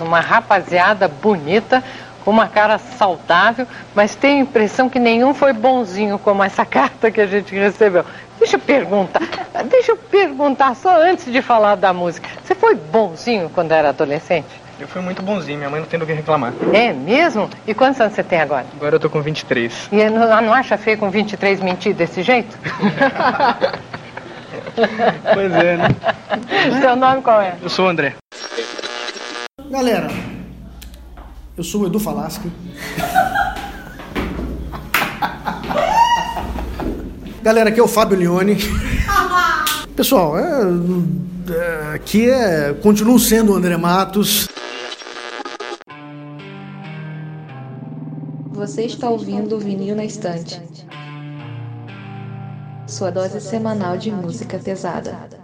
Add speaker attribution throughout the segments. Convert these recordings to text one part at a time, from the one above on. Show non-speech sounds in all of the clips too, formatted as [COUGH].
Speaker 1: Uma rapaziada bonita, com uma cara saudável, mas tenho a impressão que nenhum foi bonzinho como essa [LAUGHS] carta que a gente recebeu. Deixa eu perguntar, deixa eu perguntar só antes de falar da música. Você foi bonzinho quando era adolescente?
Speaker 2: Eu fui muito bonzinho, minha mãe não tem do que reclamar.
Speaker 1: É mesmo? E quantos anos você tem agora?
Speaker 2: Agora eu tô com 23.
Speaker 1: E não, não acha feio com 23 mentir desse jeito? [LAUGHS]
Speaker 2: pois é, né?
Speaker 1: Seu nome qual é?
Speaker 2: Eu sou o André.
Speaker 3: Galera, eu sou o Edu Falaschi. Galera, aqui é o Fábio Leone. Pessoal, é, é, aqui é. Continuo sendo o André Matos.
Speaker 4: Você está ouvindo o Vinil na Estante. Sua dose semanal de música pesada.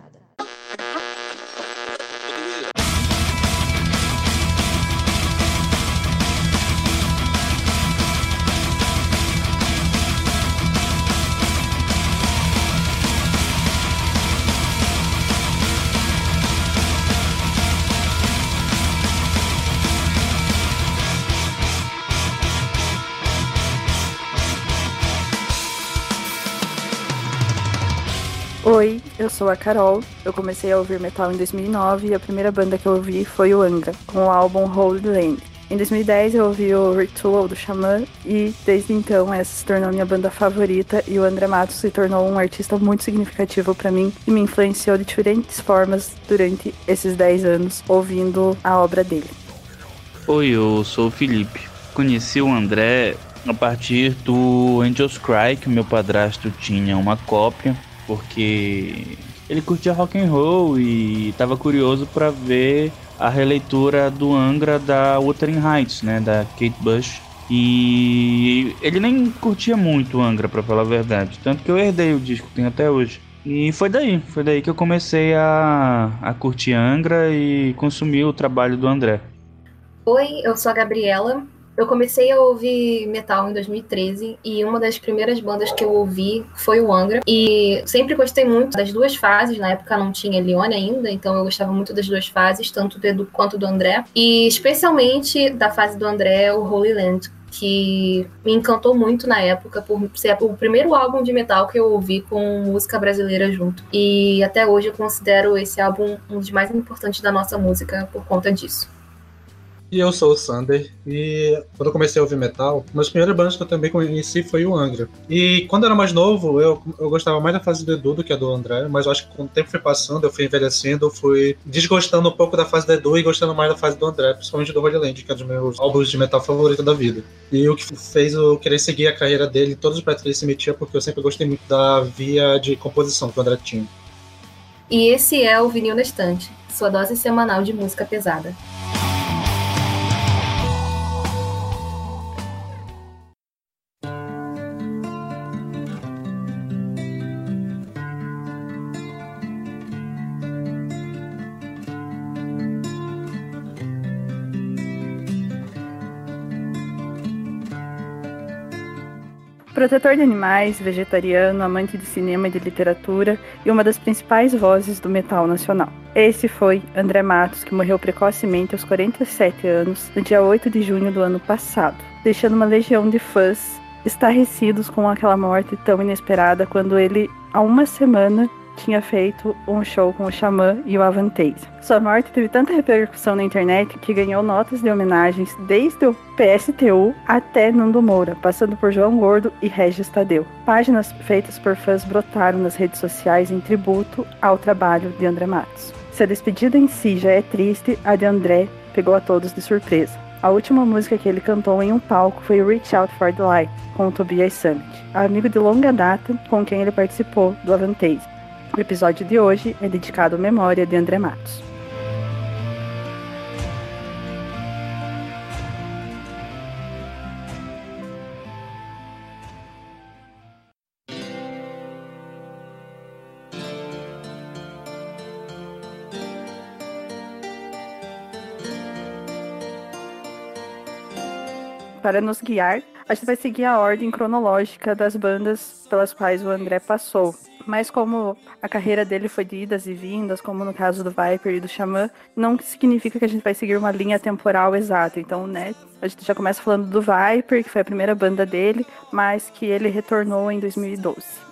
Speaker 5: Sou a Carol. Eu comecei a ouvir metal em 2009 e a primeira banda que eu ouvi foi o Angra, com o álbum Holy Land. Em 2010 eu ouvi o Ritual do Xamã e desde então essa se tornou minha banda favorita e o André Matos se tornou um artista muito significativo para mim e me influenciou de diferentes formas durante esses 10 anos ouvindo a obra dele.
Speaker 6: Oi, eu sou o Felipe. Conheci o André a partir do Angels Cry, que meu padrasto tinha uma cópia porque ele curtia rock and roll e estava curioso para ver a releitura do Angra da Wuthering Heights, né, da Kate Bush. E ele nem curtia muito Angra, para falar a verdade, tanto que eu herdei o disco, tem até hoje. E foi daí, foi daí que eu comecei a, a curtir Angra e consumir o trabalho do André.
Speaker 7: Oi, eu sou a Gabriela, eu comecei a ouvir metal em 2013 e uma das primeiras bandas que eu ouvi foi o Angra. E sempre gostei muito das duas fases. Na época não tinha Leone ainda, então eu gostava muito das duas fases, tanto do Edu quanto do André. E especialmente da fase do André, o Holy Land, que me encantou muito na época por ser o primeiro álbum de metal que eu ouvi com música brasileira junto. E até hoje eu considero esse álbum um dos mais importantes da nossa música por conta disso.
Speaker 8: E eu sou o Sander, e quando eu comecei a ouvir metal, uma das primeiras bandas que eu também conheci foi o Angra. E quando eu era mais novo, eu, eu gostava mais da fase do Edu do que a do André, mas eu acho que com o tempo foi passando, eu fui envelhecendo, eu fui desgostando um pouco da fase do Edu e gostando mais da fase do André, principalmente do Holy Land, que é um dos meus álbuns de metal favorito da vida. E o que fez eu querer seguir a carreira dele, todos os projetos que ele se metia, porque eu sempre gostei muito da via de composição que o André tinha.
Speaker 7: E esse é o Vinil na Estante, sua dose semanal de música pesada.
Speaker 5: Protetor de animais, vegetariano, amante de cinema e de literatura e uma das principais vozes do metal nacional. Esse foi André Matos, que morreu precocemente aos 47 anos, no dia 8 de junho do ano passado, deixando uma legião de fãs estarrecidos com aquela morte tão inesperada quando ele, há uma semana, tinha feito um show com o Xamã e o Avantasia. Sua morte teve tanta repercussão na internet que ganhou notas de homenagens desde o PSTU até Nando Moura, passando por João Gordo e Regis Tadeu. Páginas feitas por fãs brotaram nas redes sociais em tributo ao trabalho de André Matos. Se a despedida em si já é triste, a de André pegou a todos de surpresa. A última música que ele cantou em um palco foi Reach Out for the Light, com o Tobias Summit, amigo de longa data com quem ele participou do Avantasia. O episódio de hoje é dedicado à memória de André Matos. Para nos guiar, a gente vai seguir a ordem cronológica das bandas pelas quais o André passou, mas como a carreira dele foi de idas e vindas, como no caso do Viper e do Xamã, não significa que a gente vai seguir uma linha temporal exata. Então, né, a gente já começa falando do Viper, que foi a primeira banda dele, mas que ele retornou em 2012.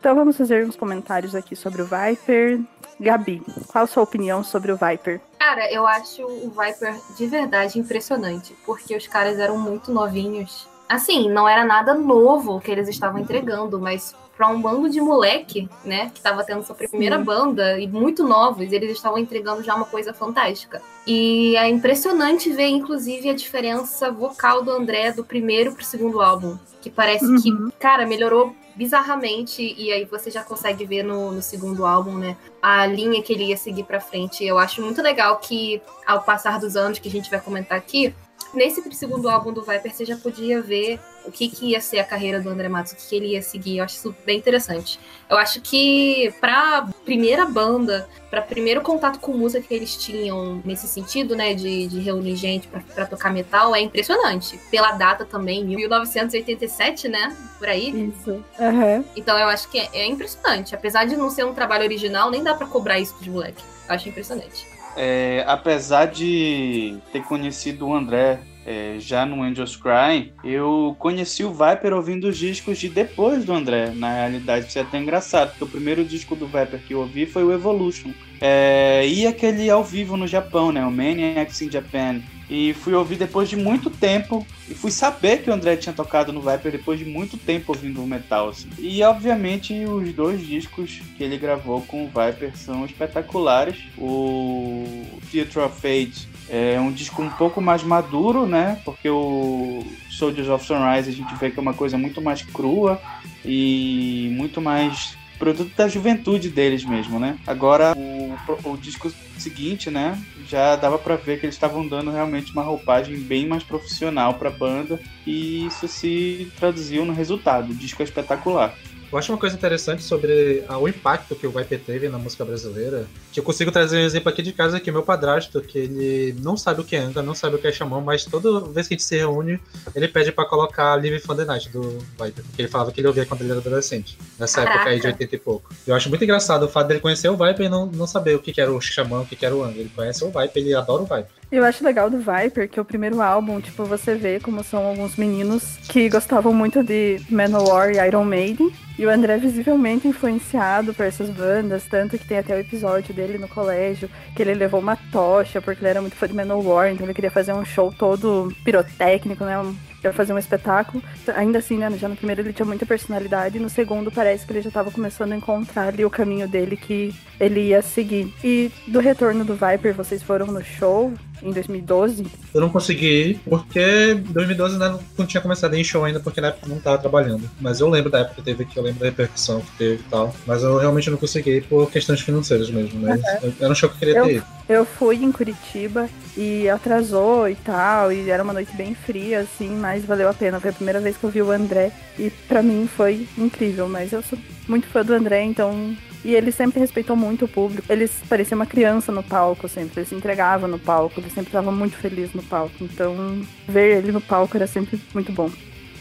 Speaker 5: Então vamos fazer uns comentários aqui sobre o Viper. Gabi, qual a sua opinião sobre o Viper?
Speaker 7: Cara, eu acho o Viper de verdade impressionante, porque os caras eram muito novinhos. Assim, não era nada novo que eles estavam entregando, mas para um bando de moleque, né, que tava tendo sua primeira Sim. banda e muito novos, eles estavam entregando já uma coisa fantástica. E é impressionante ver, inclusive, a diferença vocal do André do primeiro pro segundo álbum, que parece uhum. que, cara, melhorou bizarramente, e aí você já consegue ver no, no, segundo álbum, né, a linha que ele ia seguir para frente. Eu acho muito legal que, ao passar dos anos, que a gente vai comentar aqui, nesse segundo álbum do Viper você já podia ver o que, que ia ser a carreira do André Matos, o que, que ele ia seguir. Eu acho isso bem interessante. Eu acho que pra primeira banda, para primeiro contato com música que eles tinham nesse sentido, né, de, de reunir gente para tocar metal, é impressionante. Pela data também, 1987, né, por aí.
Speaker 5: Isso. Uhum.
Speaker 7: Então eu acho que é, é impressionante. Apesar de não ser um trabalho original, nem dá para cobrar isso de moleque. Eu acho impressionante.
Speaker 6: É, apesar de ter conhecido o André é, já no Angels Cry, eu conheci o Viper ouvindo os discos de depois do André. Na realidade, isso é até engraçado, porque o primeiro disco do Viper que eu ouvi foi o Evolution. É, e aquele ao vivo no Japão, né? O Maniacs in Japan. E fui ouvir depois de muito tempo. E fui saber que o André tinha tocado no Viper depois de muito tempo ouvindo o metal. Assim. E obviamente os dois discos que ele gravou com o Viper são espetaculares. O Future of Fate é um disco um pouco mais maduro, né? Porque o Soldiers of Sunrise a gente vê que é uma coisa muito mais crua e muito mais produto da juventude deles mesmo, né? Agora o, o disco seguinte, né, já dava para ver que eles estavam dando realmente uma roupagem bem mais profissional para banda e isso se traduziu no resultado. O disco é espetacular.
Speaker 8: Eu acho uma coisa interessante sobre o impacto que o Viper teve na música brasileira, que eu consigo trazer um exemplo aqui de casa que meu padrasto, que ele não sabe o que é anda, não sabe o que é xamã, mas toda vez que a gente se reúne, ele pede para colocar Live from the Night do Viper, porque ele falava que ele ouvia quando ele era adolescente, nessa Caraca. época aí de 80 e pouco. Eu acho muito engraçado o fato dele conhecer o Viper e não, não saber o que era o xamã, o que era o anda. Ele conhece o Viper, ele adora o Viper.
Speaker 5: Eu acho legal do Viper que o primeiro álbum, tipo, você vê como são alguns meninos que gostavam muito de Manowar e Iron Maiden. E o André é visivelmente influenciado por essas bandas, tanto que tem até o episódio dele no colégio, que ele levou uma tocha, porque ele era muito fã de Manowar, então ele queria fazer um show todo pirotécnico, né? Ia fazer um espetáculo. Ainda assim, né, já no primeiro ele tinha muita personalidade, no segundo parece que ele já estava começando a encontrar ali o caminho dele que ele ia seguir. E do retorno do Viper, vocês foram no show? em 2012?
Speaker 8: Eu não consegui ir, porque 2012 ainda não, tinha começado em show ainda, porque na época não estava trabalhando. Mas eu lembro da época que teve aqui, eu lembro da repercussão que teve e tal. Mas eu realmente não consegui por questões financeiras mesmo, mas uhum. era um show que eu queria
Speaker 5: eu,
Speaker 8: ter ido.
Speaker 5: Eu fui em Curitiba e atrasou e tal, e era uma noite bem fria, assim, mas valeu a pena. Foi a primeira vez que eu vi o André e para mim foi incrível, mas eu sou muito fã do André, então e ele sempre respeitou muito o público. Ele parecia uma criança no palco sempre. Ele se entregava no palco. Ele sempre estava muito feliz no palco. Então, ver ele no palco era sempre muito bom.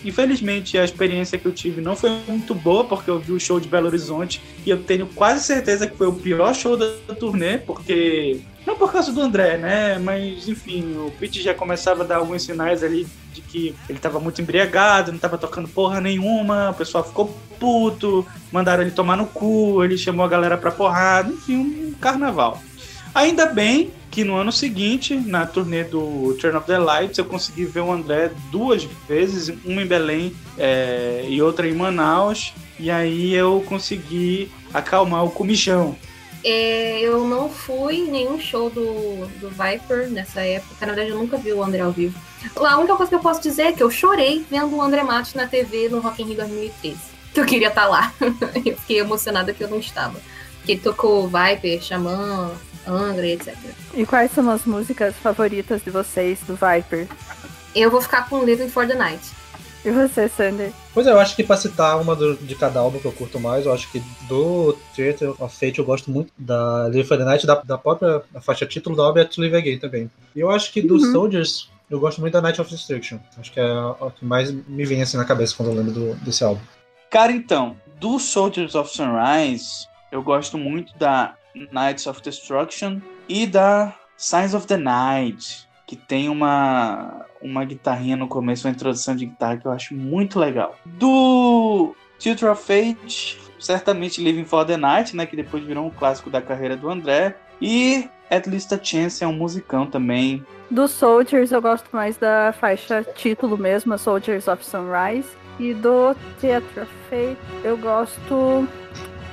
Speaker 6: Infelizmente, a experiência que eu tive não foi muito boa, porque eu vi o show de Belo Horizonte e eu tenho quase certeza que foi o pior show da, turnê, porque. Não por causa do André, né? Mas, enfim, o Pete já começava a dar alguns sinais ali de que ele estava muito embriagado, não estava tocando porra nenhuma, o pessoal ficou puto, mandaram ele tomar no cu, ele chamou a galera pra porrada, enfim, um carnaval. Ainda bem que no ano seguinte, na turnê do Turn of the Lights, eu consegui ver o André duas vezes, uma em Belém é, e outra em Manaus, e aí eu consegui acalmar o comichão.
Speaker 7: É, eu não fui em nenhum show do, do Viper nessa época, na verdade eu nunca vi o André ao vivo. A única coisa que eu posso dizer é que eu chorei vendo o André Matos na TV no Rock in Rio 2013. Que eu queria estar lá. [LAUGHS] eu fiquei emocionada que eu não estava. Porque ele tocou Viper, Xamã, Angra e etc.
Speaker 5: E quais são as músicas favoritas de vocês do Viper?
Speaker 7: Eu vou ficar com Living for the Night.
Speaker 5: E você, Sander?
Speaker 8: Pois é, eu acho que pra citar uma do, de cada álbum que eu curto mais, eu acho que do Theater of Fate eu gosto muito da Living for the Night, da, da própria faixa título da obra é To Live Again também. E eu acho que dos uhum. Soldiers, eu gosto muito da Night of Destruction. Acho que é o que mais me vem assim na cabeça quando eu lembro do, desse álbum.
Speaker 6: Cara, então, Do Soldiers of Sunrise, eu gosto muito da Knights of Destruction e da Signs of the Night, que tem uma, uma guitarrinha no começo, uma introdução de guitarra que eu acho muito legal. Do Tutor of Fate, certamente Living for the Night, né, que depois virou um clássico da carreira do André. E At Least a Chance é um musicão também.
Speaker 5: Do Soldiers eu gosto mais da faixa título mesmo, Soldiers of Sunrise. E do Theatre of Fate eu gosto.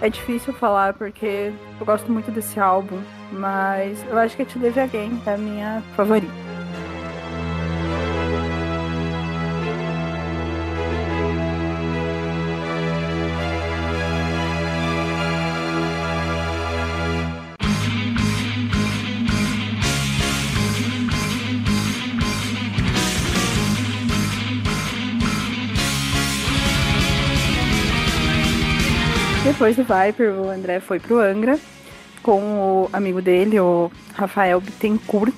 Speaker 5: É difícil falar porque eu gosto muito desse álbum, mas eu acho que To Live Again é a minha favorita. Depois do Viper, o André foi pro Angra com o amigo dele, o Rafael Bittencourt,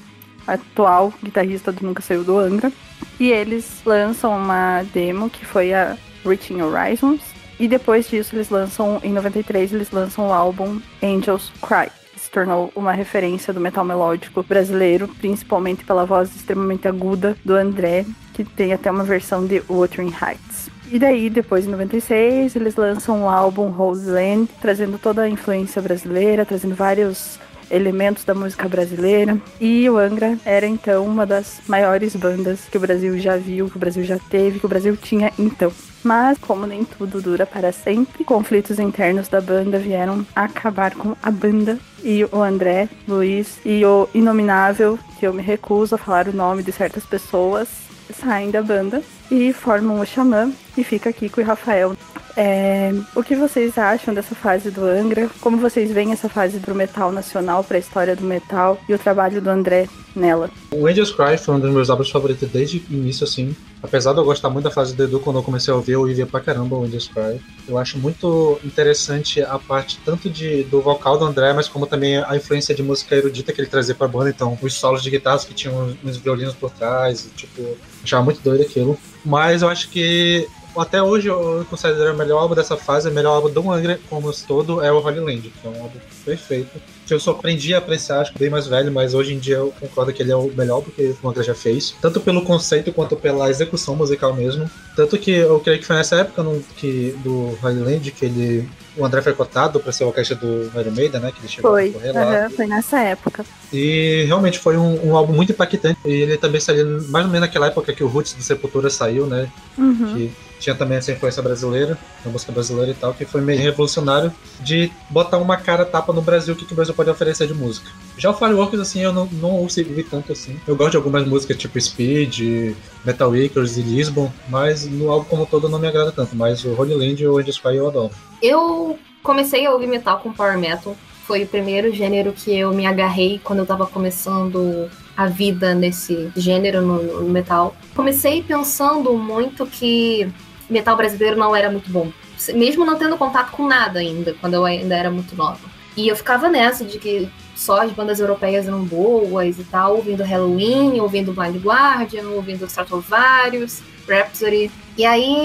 Speaker 5: atual guitarrista do Nunca Saiu do Angra. E eles lançam uma demo que foi a Reaching Horizons. E depois disso, eles lançam, em 93, eles lançam o álbum Angels Cry. Que se tornou uma referência do metal melódico brasileiro, principalmente pela voz extremamente aguda do André, que tem até uma versão de Wuthering Heights. E daí, depois em 96, eles lançam o álbum Rose Land, trazendo toda a influência brasileira, trazendo vários elementos da música brasileira. E o Angra era então uma das maiores bandas que o Brasil já viu, que o Brasil já teve, que o Brasil tinha então. Mas, como nem tudo dura para sempre, conflitos internos da banda vieram acabar com a banda. E o André, Luiz e o Inominável, que eu me recuso a falar o nome de certas pessoas, saem da banda e formam o Xamã e fica aqui com o Rafael. É, o que vocês acham dessa fase do Angra? Como vocês veem essa fase do metal nacional para a história do metal e o trabalho do André nela?
Speaker 8: O Angels Cry foi um dos meus álbuns favoritos desde o início, assim. Apesar de eu gostar muito da fase do Edu, quando eu comecei a ouvir, eu ouvia pra caramba o Angels Cry. Eu acho muito interessante a parte tanto de, do vocal do André, mas como também a influência de música erudita que ele trazia pra banda. Então, os solos de guitarras que tinham uns violinos por trás, tipo, achava muito doido aquilo. Mas eu acho que até hoje eu considero o melhor álbum dessa fase, o melhor álbum do Angra como todo é o Holy Land, que é um álbum perfeito. Que eu só aprendi a apreciar, acho que bem mais velho, mas hoje em dia eu concordo que ele é o melhor que o Angra já fez. Tanto pelo conceito quanto pela execução musical mesmo. Tanto que eu creio que foi nessa época no, que, do Holy Land que ele o André foi cotado para ser o caixa do Iron Maiden, né? Que ele chegou
Speaker 5: foi, a correr lá. Uhum, foi nessa época.
Speaker 8: E realmente foi um, um, álbum muito impactante. E ele também saiu mais ou menos naquela época que o Roots do Sepultura saiu, né?
Speaker 5: Uhum.
Speaker 8: Que tinha também essa influência brasileira, na música brasileira e tal, que foi meio revolucionário de botar uma cara tapa no Brasil, o que, que o Brasil pode oferecer de música. Já o Fireworks, assim, eu não, não ouço tanto assim. Eu gosto de algumas músicas tipo Speed, Metal Wakers e Lisbon, mas no álbum como todo não me agrada tanto. Mas o Holy Land e o Angels Fire eu adoro.
Speaker 7: Eu comecei a ouvir metal com Power Metal. Foi o primeiro gênero que eu me agarrei quando eu tava começando a vida nesse gênero no, no metal. Comecei pensando muito que metal brasileiro não era muito bom. Mesmo não tendo contato com nada ainda, quando eu ainda era muito nova. E eu ficava nessa de que só as bandas europeias eram boas e tal, ouvindo Halloween, ouvindo Blind Guardian, ouvindo Stratovarius, Rhapsody. E aí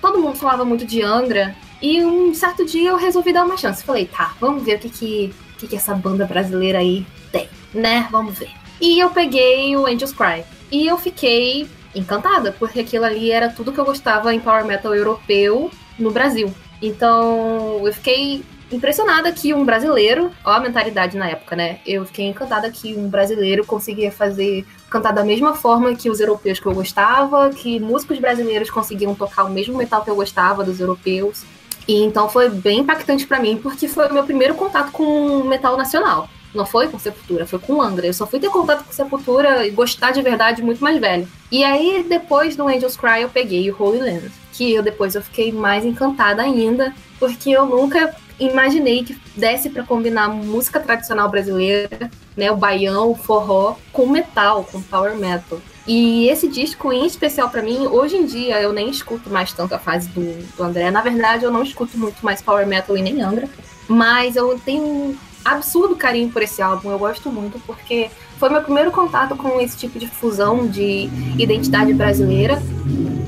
Speaker 7: todo mundo falava muito de Angra. E um certo dia eu resolvi dar uma chance. Falei, tá, vamos ver o que que, que, que essa banda brasileira aí tem, né? Vamos ver. E eu peguei o Angels Cry. E eu fiquei encantada, porque aquilo ali era tudo que eu gostava em power metal europeu no Brasil. Então, eu fiquei impressionada que um brasileiro, ó a mentalidade na época, né? Eu fiquei encantada que um brasileiro conseguia fazer cantar da mesma forma que os europeus que eu gostava, que músicos brasileiros conseguiam tocar o mesmo metal que eu gostava dos europeus. E então foi bem impactante para mim, porque foi o meu primeiro contato com metal nacional. Não foi com Sepultura, foi com Angra. Eu só fui ter contato com Sepultura e gostar de verdade muito mais velho. E aí, depois do Angels Cry, eu peguei o Holy Land. Que eu depois eu fiquei mais encantada ainda, porque eu nunca imaginei que desse para combinar música tradicional brasileira, né, o baião, o forró, com metal, com power metal. E esse disco, em especial para mim, hoje em dia eu nem escuto mais tanto a fase do, do André. Na verdade, eu não escuto muito mais power metal e nem Angra. Mas eu tenho absurdo carinho por esse álbum, eu gosto muito, porque foi meu primeiro contato com esse tipo de fusão de identidade brasileira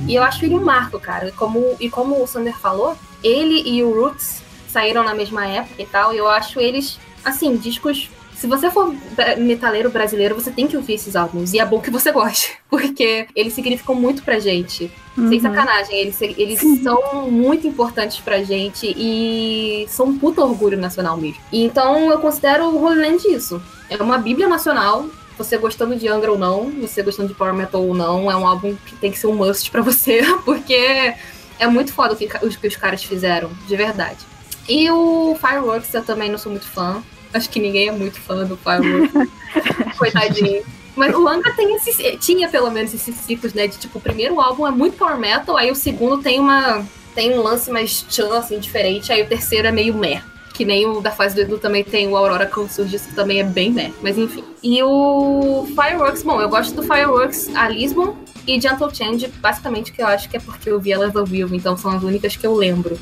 Speaker 7: E eu acho ele um marco, cara. E como, e como o Sander falou, ele e o Roots saíram na mesma época e tal, e eu acho eles, assim, discos se você for metaleiro brasileiro, você tem que ouvir esses álbuns. E é bom que você goste, [LAUGHS] porque eles significam muito pra gente. Uhum. Sem sacanagem, eles, eles são muito importantes pra gente e são um puta orgulho nacional mesmo. E então eu considero o Holy Land isso. É uma bíblia nacional você gostando de Angra ou não, você gostando de Power Metal ou não, é um álbum que tem que ser um must para [LAUGHS] você, porque é muito foda o que, o que os caras fizeram, de verdade. E o Fireworks eu também não sou muito fã. Acho que ninguém é muito fã do Fireworks. [LAUGHS] Coitadinho. Mas o Angra tem esses, tinha pelo menos esses ciclos, né? De tipo, o primeiro álbum é muito power metal, aí o segundo tem uma tem um lance mais chan, assim, diferente, aí o terceiro é meio meh. Que nem o da fase do Edu também tem o Aurora Consurgis, que também é bem meh, mas enfim. E o Fireworks, bom, eu gosto do Fireworks a Lisbon e Gentle Change, basicamente, que eu acho que é porque eu vi elas ao vivo, então são as únicas que eu lembro.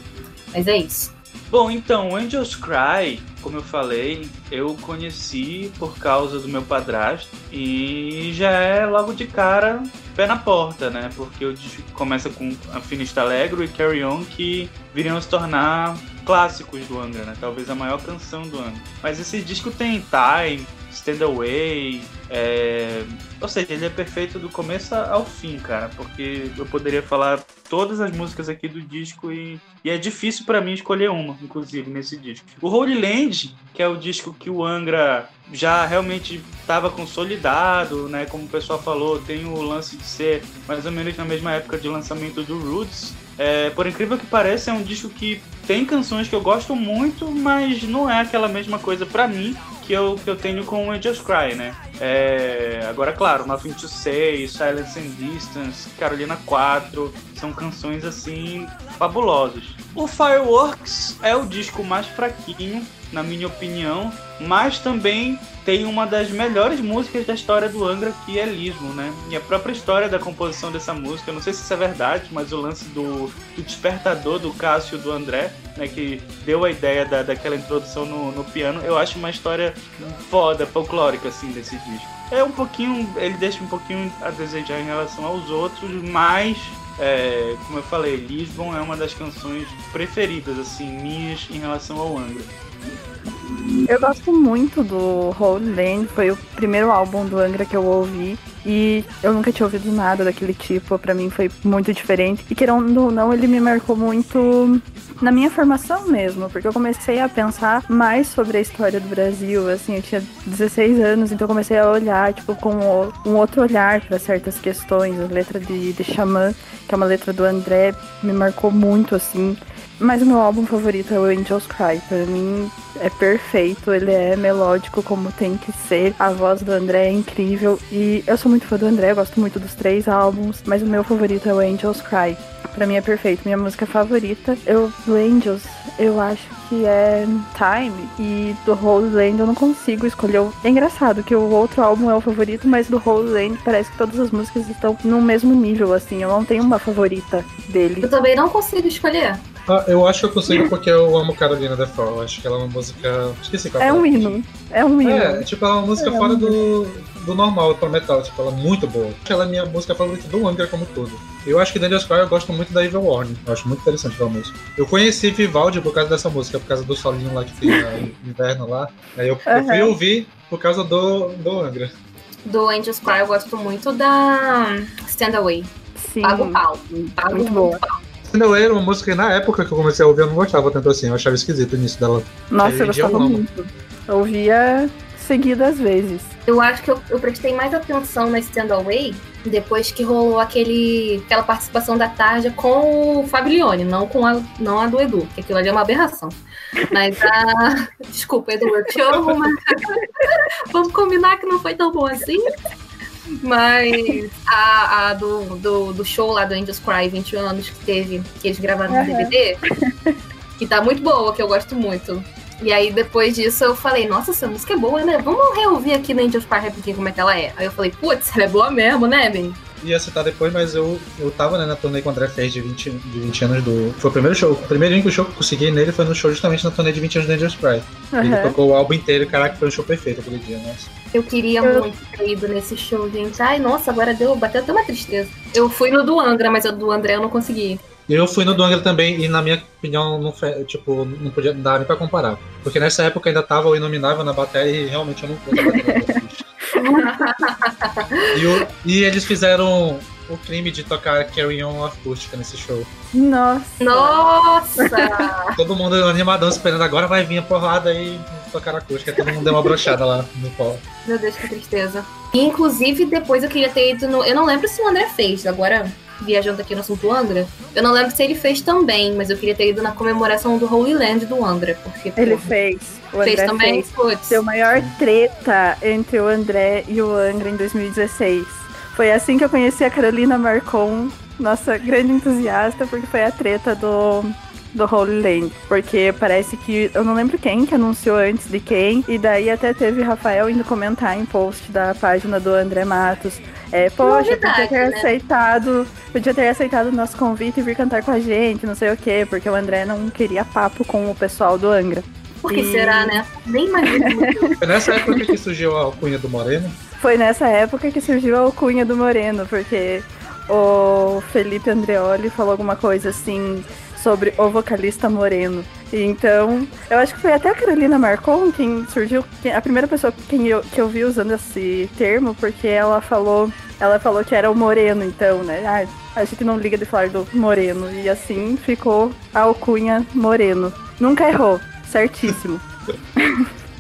Speaker 7: Mas é isso.
Speaker 6: Bom, então, Angels Cry, como eu falei, eu conheci por causa do meu padrasto e já é logo de cara pé na porta, né? Porque o disco começa com a Finista Alegro e Carry On que viriam se tornar clássicos do Angra, né? Talvez a maior canção do Angra. Mas esse disco tem Time, Stand Away, é... ou seja, ele é perfeito do começo ao fim, cara, porque eu poderia falar todas as músicas aqui do disco e, e é difícil para mim escolher uma, inclusive, nesse disco. O Holy Land, que é o disco que o Angra já realmente estava consolidado, né? Como o pessoal falou, tem o lance de ser mais ou menos na mesma época de lançamento do Roots. É, por incrível que pareça, é um disco que tem canções que eu gosto muito, mas não é aquela mesma coisa para mim que eu, que eu tenho com o Just Cry, né? É, agora, claro, Nothing to Say, Silence and Distance, Carolina 4, são canções assim fabulosas. O Fireworks é o disco mais fraquinho, na minha opinião, mas também tem uma das melhores músicas da história do Angra, que é Lismo, né? E a própria história da composição dessa música, não sei se isso é verdade, mas o lance do, do despertador do Cássio do André, né, que deu a ideia da, daquela introdução no, no piano, eu acho uma história foda, folclórica, assim, desse disco. É um pouquinho, ele deixa um pouquinho a desejar em relação aos outros, mas é, como eu falei, Lisbon é uma das canções preferidas, assim, minhas em relação ao Angra.
Speaker 5: Eu gosto muito do Holy foi o primeiro álbum do Angra que eu ouvi. E eu nunca tinha ouvido nada daquele tipo, para mim foi muito diferente. E querendo ou não, ele me marcou muito na minha formação mesmo, porque eu comecei a pensar mais sobre a história do Brasil, assim, eu tinha 16 anos, então eu comecei a olhar, tipo, com um outro olhar para certas questões. A letra de, de Xamã, que é uma letra do André, me marcou muito, assim. Mas o meu álbum favorito é o Angels Cry. Pra mim é perfeito, ele é melódico como tem que ser. A voz do André é incrível. E eu sou muito fã do André, gosto muito dos três álbuns. Mas o meu favorito é o Angels Cry. Pra mim é perfeito. Minha música favorita eu, do Angels, eu acho que é Time. E do Holy Land eu não consigo escolher. É engraçado que o outro álbum é o favorito, mas do Holy Land parece que todas as músicas estão no mesmo nível, assim. Eu não tenho uma favorita dele.
Speaker 7: Eu também não consigo escolher.
Speaker 8: Ah, eu acho que eu consigo porque eu amo Carolina The Fall. Acho que ela é uma música. Esqueci qual
Speaker 5: é. É um hino. É um hino.
Speaker 8: É, tipo, ela é uma música é fora um do, do normal para metal. Tipo, ela é muito boa. Ela é minha música favorita do Angra como todo. Eu acho que Dangerous Cry eu gosto muito da Evil Warning. Eu acho muito interessante aquela música. Eu conheci Vivaldi por causa dessa música, por causa do solinho lá que tem [LAUGHS] no inverno lá. Aí eu, uhum. eu, fui ouvir por causa do, do Angra.
Speaker 7: Do Angels Cry eu gosto muito da Stand Away.
Speaker 5: Sim. Pago pau. Pago muito boa. Pau.
Speaker 8: Cinderella era uma música que na época que eu comecei a ouvir eu não gostava tanto assim, eu achava esquisito o início dela.
Speaker 5: Nossa, eu gostava muito. Eu ouvia seguidas vezes.
Speaker 7: Eu acho que eu, eu prestei mais atenção na Stand Away depois que rolou aquele, aquela participação da Tarja com o Fablione, não com a, não a do Edu, que aquilo ali é uma aberração. Mas a. [LAUGHS] Desculpa, Edu, eu te amo, mas. [LAUGHS] Vamos combinar que não foi tão bom assim. Mas a, a do, do, do, show lá do Angels Cry 20 anos que teve, que eles gravaram no uhum. DVD, que tá muito boa, que eu gosto muito. E aí depois disso eu falei, nossa, essa música é boa, né? Vamos reouvir aqui no Angels Cry rapidinho como é que ela é. Aí eu falei, putz, ela é boa mesmo, né, Ben?
Speaker 8: Ia citar depois, mas eu, eu tava né, na turnê que o André fez de 20, de 20 anos do. Foi o primeiro show. O primeiro único show que eu consegui nele foi no show justamente na turnê de 20 anos do Angels Cry.
Speaker 5: Uhum.
Speaker 8: Ele tocou o álbum inteiro, caraca, foi um show perfeito aquele dia, nossa.
Speaker 7: Eu queria
Speaker 5: Eu-
Speaker 7: muito ter ido nesse show, gente. Ai, nossa, agora deu, bateu até uma tristeza. Eu fui no do Angra, mas o do André eu não consegui.
Speaker 8: Eu fui no do Angra também e, na minha opinião, não, fe- tipo, não podia dar nem pra comparar. Porque nessa época ainda tava o Inominável na bateria e realmente eu não pude [LAUGHS] bater [LAUGHS] e, o- e eles fizeram o crime de tocar Carry On acústica nesse show.
Speaker 5: Nossa.
Speaker 7: Nossa! [LAUGHS]
Speaker 8: Todo mundo animadão esperando, agora vai vir a porrada e tocar acústica. Todo mundo deu uma brochada lá no pó.
Speaker 7: Meu Deus, que tristeza. E, inclusive, depois eu queria ter ido no. Eu não lembro se o André fez, agora viajando aqui no assunto Angra. Eu não lembro se ele fez também, mas eu queria ter ido na comemoração do Holy Land do Angra. Porque,
Speaker 5: Ele
Speaker 7: porra,
Speaker 5: fez. O
Speaker 7: fez
Speaker 5: André
Speaker 7: também?
Speaker 5: fez. Deu maior treta entre o André e o Angra em 2016. Foi assim que eu conheci a Carolina Marcon, nossa grande entusiasta, porque foi a treta do, do Holy Land. Porque parece que. Eu não lembro quem que anunciou antes de quem. E daí até teve Rafael indo comentar em post da página do André Matos. É, poxa, podia
Speaker 7: Novidade,
Speaker 5: ter
Speaker 7: né?
Speaker 5: aceitado. Podia ter aceitado o nosso convite e vir cantar com a gente, não sei o quê, porque o André não queria papo com o pessoal do Angra.
Speaker 7: Por que
Speaker 5: E-
Speaker 7: será, né? Nem imagino. [LAUGHS]
Speaker 8: Foi nessa época que surgiu a alcunha do Moreno.
Speaker 5: Foi nessa época que surgiu a alcunha do Moreno, porque o Felipe Andreoli falou alguma coisa assim sobre o vocalista Moreno. E então, eu acho que foi até a Carolina Marcon quem surgiu, a primeira pessoa quem eu, que eu vi usando esse termo, porque ela falou, ela falou que era o Moreno, então, né? Ah, a gente não liga de falar do Moreno. E assim ficou a alcunha Moreno. Nunca errou, certíssimo.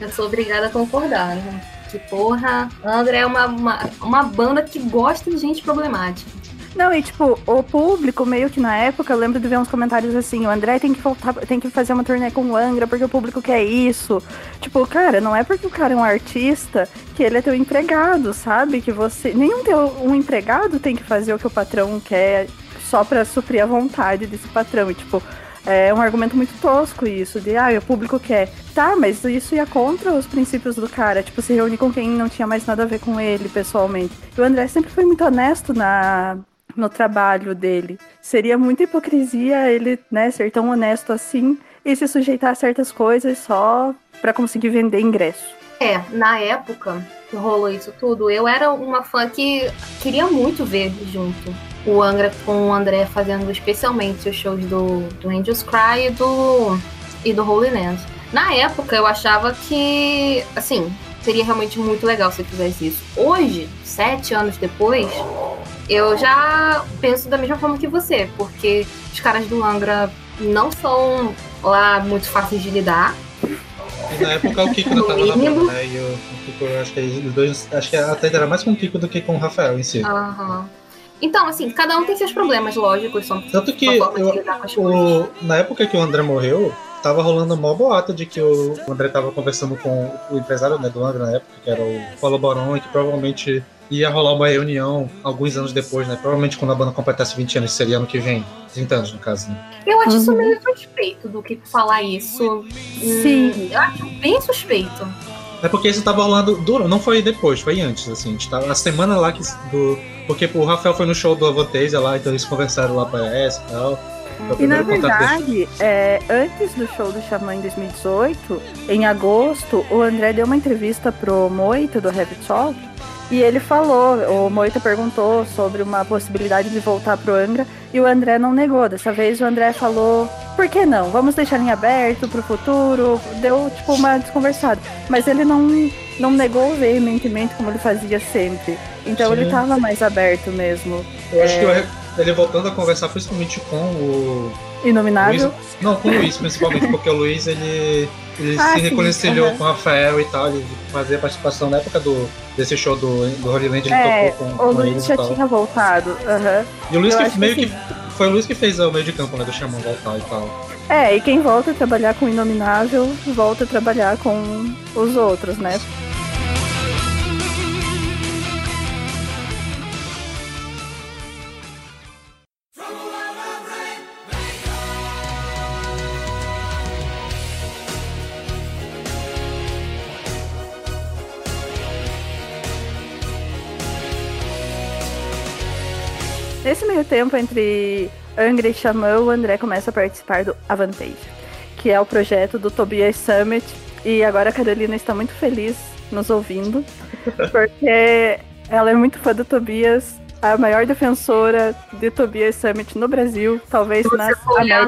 Speaker 7: Eu sou obrigada a concordar, né? Que porra, Angra é uma, uma, uma banda que gosta de gente problemática.
Speaker 5: Não, e tipo, o público, meio que na época, eu lembro de ver uns comentários assim, o André tem que voltar, tem que fazer uma turnê com o Angra, porque o público quer isso. Tipo, cara, não é porque o cara é um artista que ele é teu empregado, sabe? Que você. Nenhum teu um empregado tem que fazer o que o patrão quer só pra suprir a vontade desse patrão. E, tipo, é um argumento muito tosco isso, de ah, o público quer. Tá, mas isso ia contra os princípios do cara, tipo, se reunir com quem não tinha mais nada a ver com ele pessoalmente. E o André sempre foi muito honesto na, no trabalho dele. Seria muita hipocrisia ele, né, ser tão honesto assim e se sujeitar a certas coisas só pra conseguir vender ingresso.
Speaker 7: É, na época que rolou isso tudo, eu era uma fã que queria muito ver junto o Angra com o André fazendo especialmente os shows do, do Angels Cry e do, e do Holy Land. Na época eu achava que, assim, seria realmente muito legal se eu fizesse isso. Hoje, sete anos depois, eu já penso da mesma forma que você, porque os caras do Angra não são lá muito fáceis de lidar.
Speaker 8: E na época o Kiko tava na banda, né? E o, o Kiko, acho que dois. Acho que a treta era mais com o Kiko do que com o Rafael em si.
Speaker 7: Aham. Então, assim, cada um tem seus problemas, lógicos, são
Speaker 8: Tanto que eu-. O, na época que o André morreu, tava rolando uma boato de que o André tava conversando com o empresário né, do André na época, que era o Paulo Boron, e que provavelmente ia rolar uma reunião alguns anos depois, né? Provavelmente quando a banda completasse 20 anos, seria ano que vem. 30 anos, no caso, né?
Speaker 7: Eu acho isso
Speaker 5: Uhum.
Speaker 7: meio suspeito do que falar isso.
Speaker 5: Sim.
Speaker 7: Hum, eu acho bem suspeito.
Speaker 8: É porque isso tava rolando duro, não foi depois, foi antes, assim. A, gente tava, a semana lá que do. Porque pô, o Rafael foi no show do Avantasia lá, então eles conversaram lá pra S e tal.
Speaker 5: E na verdade, é, antes do show do Xamã em 2018, em agosto, o André deu uma entrevista pro Moita do Heavy Talk e ele falou, o Moita perguntou sobre uma possibilidade de voltar pro Angra e o André não negou. Dessa vez o André falou, por que não? Vamos deixar em aberto pro futuro. Deu tipo uma desconversada. Mas ele não, não negou veementemente como ele fazia sempre. Então
Speaker 8: Sim.
Speaker 5: ele tava mais aberto mesmo.
Speaker 8: Eu acho
Speaker 5: É.
Speaker 8: que o- ele voltando a conversar principalmente com o.
Speaker 5: Inominável.
Speaker 8: Luiz, não, com o Luiz, principalmente, porque o Luiz ele, ele
Speaker 5: Ah,
Speaker 8: se
Speaker 5: sim,
Speaker 8: reconciliou
Speaker 5: aham.
Speaker 8: com o Rafael e tal, ele fazia participação na época do, desse show do, do Holy Land, ele
Speaker 5: É,
Speaker 8: tocou com,
Speaker 5: o
Speaker 8: com
Speaker 5: Luiz
Speaker 8: eles
Speaker 5: já tinha voltado. aham.
Speaker 8: E o Luiz que
Speaker 5: que
Speaker 8: meio que,
Speaker 5: sim.
Speaker 8: foi o Luiz que fez o meio de campo, né, do Xamã voltar e tal.
Speaker 5: É, e quem volta a trabalhar com o Inominável, volta a trabalhar com os outros, né? Meio tempo, entre Angra e Xamã, o André começa a participar do Avantage, que é o projeto do Tobias Summit. E agora a Carolina está muito feliz nos ouvindo, [LAUGHS] porque ela é muito fã do Tobias, a maior defensora de Tobias Summit no Brasil, talvez
Speaker 7: for olhar a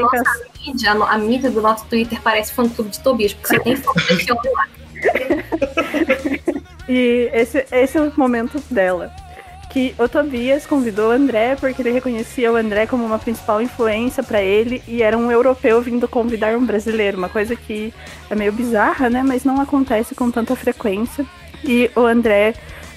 Speaker 7: mídia, a mídia do nosso Twitter parece fã-clube de Tobias, porque você tem foto homem lá.
Speaker 5: E esse, esse é o momento dela. Que o Tobias convidou o André porque ele reconhecia o André como uma principal influência pra ele e era um europeu vindo convidar um brasileiro, uma coisa que é meio bizarra, né? Mas não acontece com tanta frequência. E o André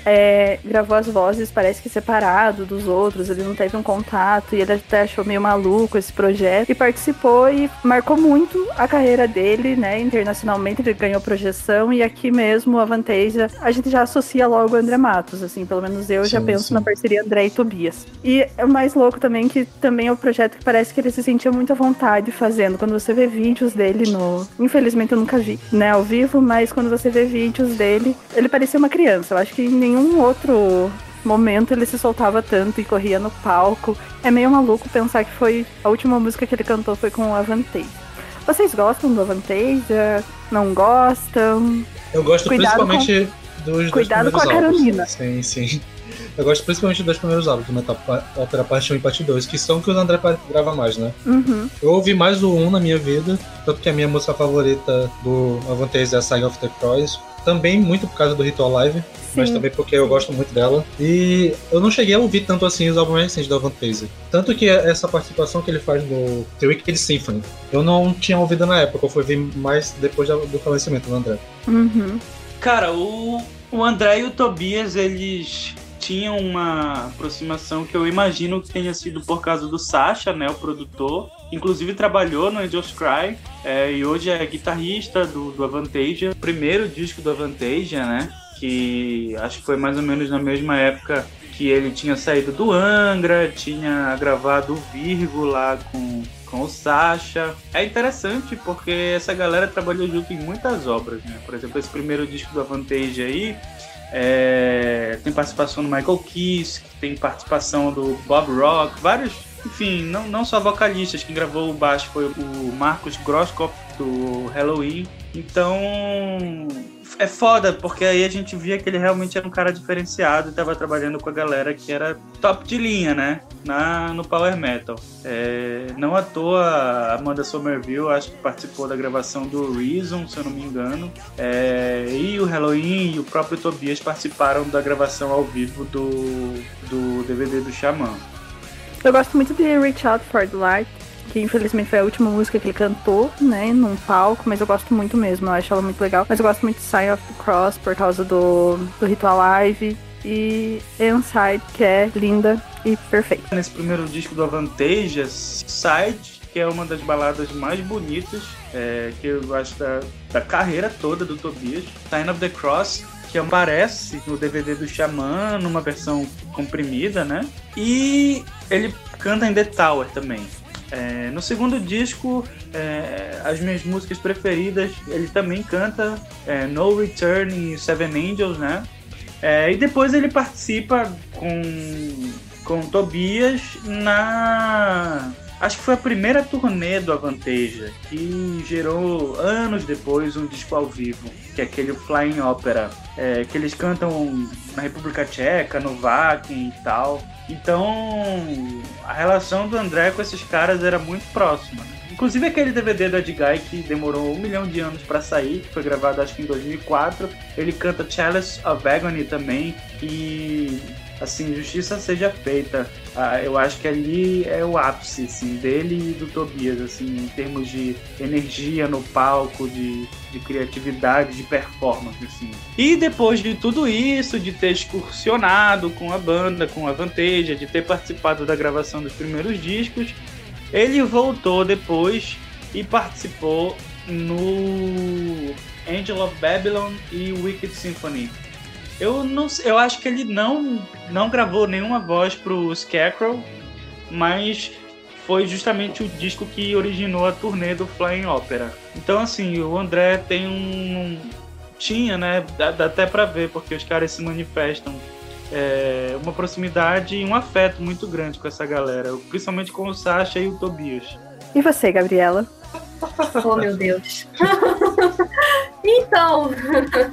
Speaker 5: é, gravou as vozes, parece que separado dos outros, ele não teve um contato e ele até achou meio maluco esse projeto e participou e marcou muito a carreira dele, né? Internacionalmente ele ganhou projeção e aqui mesmo a Vanteja a gente já associa logo o André Matos, assim, pelo menos eu já
Speaker 8: Sim,
Speaker 5: penso
Speaker 8: sim.
Speaker 5: na parceria André e Tobias. E é o mais louco também que também é um projeto que parece que ele se sentia muito à vontade fazendo. Quando você vê vídeos dele no. Infelizmente eu nunca vi, né, ao vivo, mas quando você vê vídeos dele, ele parecia uma criança. Eu acho que em nenhum outro momento ele se soltava tanto e corria no palco. É meio maluco pensar que foi a última música que ele cantou foi com o Avantage. Vocês gostam do Avantage? Não gostam?
Speaker 8: Eu gosto
Speaker 5: Cuidado
Speaker 8: principalmente dos
Speaker 5: cuidado
Speaker 8: dois
Speaker 5: com a
Speaker 8: primeiros
Speaker 5: Carolina.
Speaker 8: álbuns. Sim, sim. Eu gosto principalmente dos dois primeiros álbuns Metal Pa- Ópera Parte 1 e Parte 2, que são que o André grava mais, né?
Speaker 5: Uhum.
Speaker 8: Eu ouvi mais o 1 na minha vida, tanto que a minha música favorita do Avantage é a Saga of the Cross. Também muito por causa do Ritual Live, mas também porque eu gosto muito dela. E eu não cheguei a ouvir tanto assim os álbuns recentes do Avantage. Tanto que essa participação que ele faz no The Wicked Symphony, eu não tinha ouvido na época, eu fui ver mais depois da- do falecimento do André.
Speaker 5: Uhum.
Speaker 6: Cara, o, o André e o Tobias, eles tinham uma aproximação que eu imagino que tenha sido por causa do Sasha, né, o produtor. Inclusive trabalhou no Angels Cry é, e hoje é guitarrista do, do Avantasia. Primeiro disco do Avantasia, né, que acho que foi mais ou menos na mesma época que ele tinha saído do Angra, tinha gravado o Virgo lá com, com o Sasha. É interessante porque essa galera trabalhou junto em muitas obras, né? Por exemplo, esse primeiro disco do Avantage aí é, tem participação do Michael Kiske, tem participação do Bob Rock, vários, enfim, não, não só vocalistas. Quem gravou o baixo foi o Marcos Grosskopf do Halloween. Então é foda, porque aí a gente via que ele realmente era um cara diferenciado e tava trabalhando com a galera que era top de linha, né? Na, no Power Metal. É, não à toa a Amanda Somerville, acho que participou da gravação do Reason, se eu não me engano. É, e o Halloween e o próprio Tobias participaram da gravação ao vivo do, do DVD do Xamã.
Speaker 5: Eu gosto muito de Reach Out for the Light, que infelizmente foi a última música que ele cantou, né, num palco, mas eu gosto muito mesmo, eu acho ela muito legal. Mas eu gosto muito de Sign of the Cross por causa do, do Ritual Live e Inside, que é linda e perfeita.
Speaker 6: Nesse primeiro disco do Avantasia, Side, que é uma das baladas mais bonitas é, que eu acho da, da carreira toda do Tobias. Sign of the Cross, que aparece no DVD do Xamã, numa versão comprimida, né? E ele canta em The Tower também. É, no segundo disco, é, as minhas músicas preferidas, ele também canta é, No Return e Seven Angels, né? É, e depois ele participa com, com Tobias na. Acho que foi a primeira turnê do Avanteja, que gerou anos depois um disco ao vivo, que é aquele Flying Opera, é, que eles cantam na República Tcheca, no Vakin e tal. Então, a relação do André com esses caras era muito próxima. né? Inclusive aquele DVD do Ed Guy que demorou um milhão de anos para sair, que foi gravado acho que em 2004. Ele canta Chalice of Agony também e assim, justiça seja feita. Ah, eu acho que ali é o ápice assim, dele e do Tobias, assim, em termos de energia no palco, de, de criatividade, de performance. Assim. E depois de tudo isso, de ter excursionado com a banda, com a Vanteja, de ter participado da gravação dos primeiros discos, ele voltou depois e participou no Angel of Babylon e Wicked Symphony. Eu não sei- eu acho que ele não não gravou nenhuma voz pro Scarecrow, mas foi justamente o disco que originou a turnê do Flying Opera. Então assim, o André tem um tinha, né, dá, dá até pra ver porque os caras se manifestam é, uma proximidade e um afeto muito grande com essa galera, principalmente com o Sasha e o Tobias.
Speaker 5: E você, Gabriela? [LAUGHS]
Speaker 7: Oh, meu Deus. [LAUGHS] então,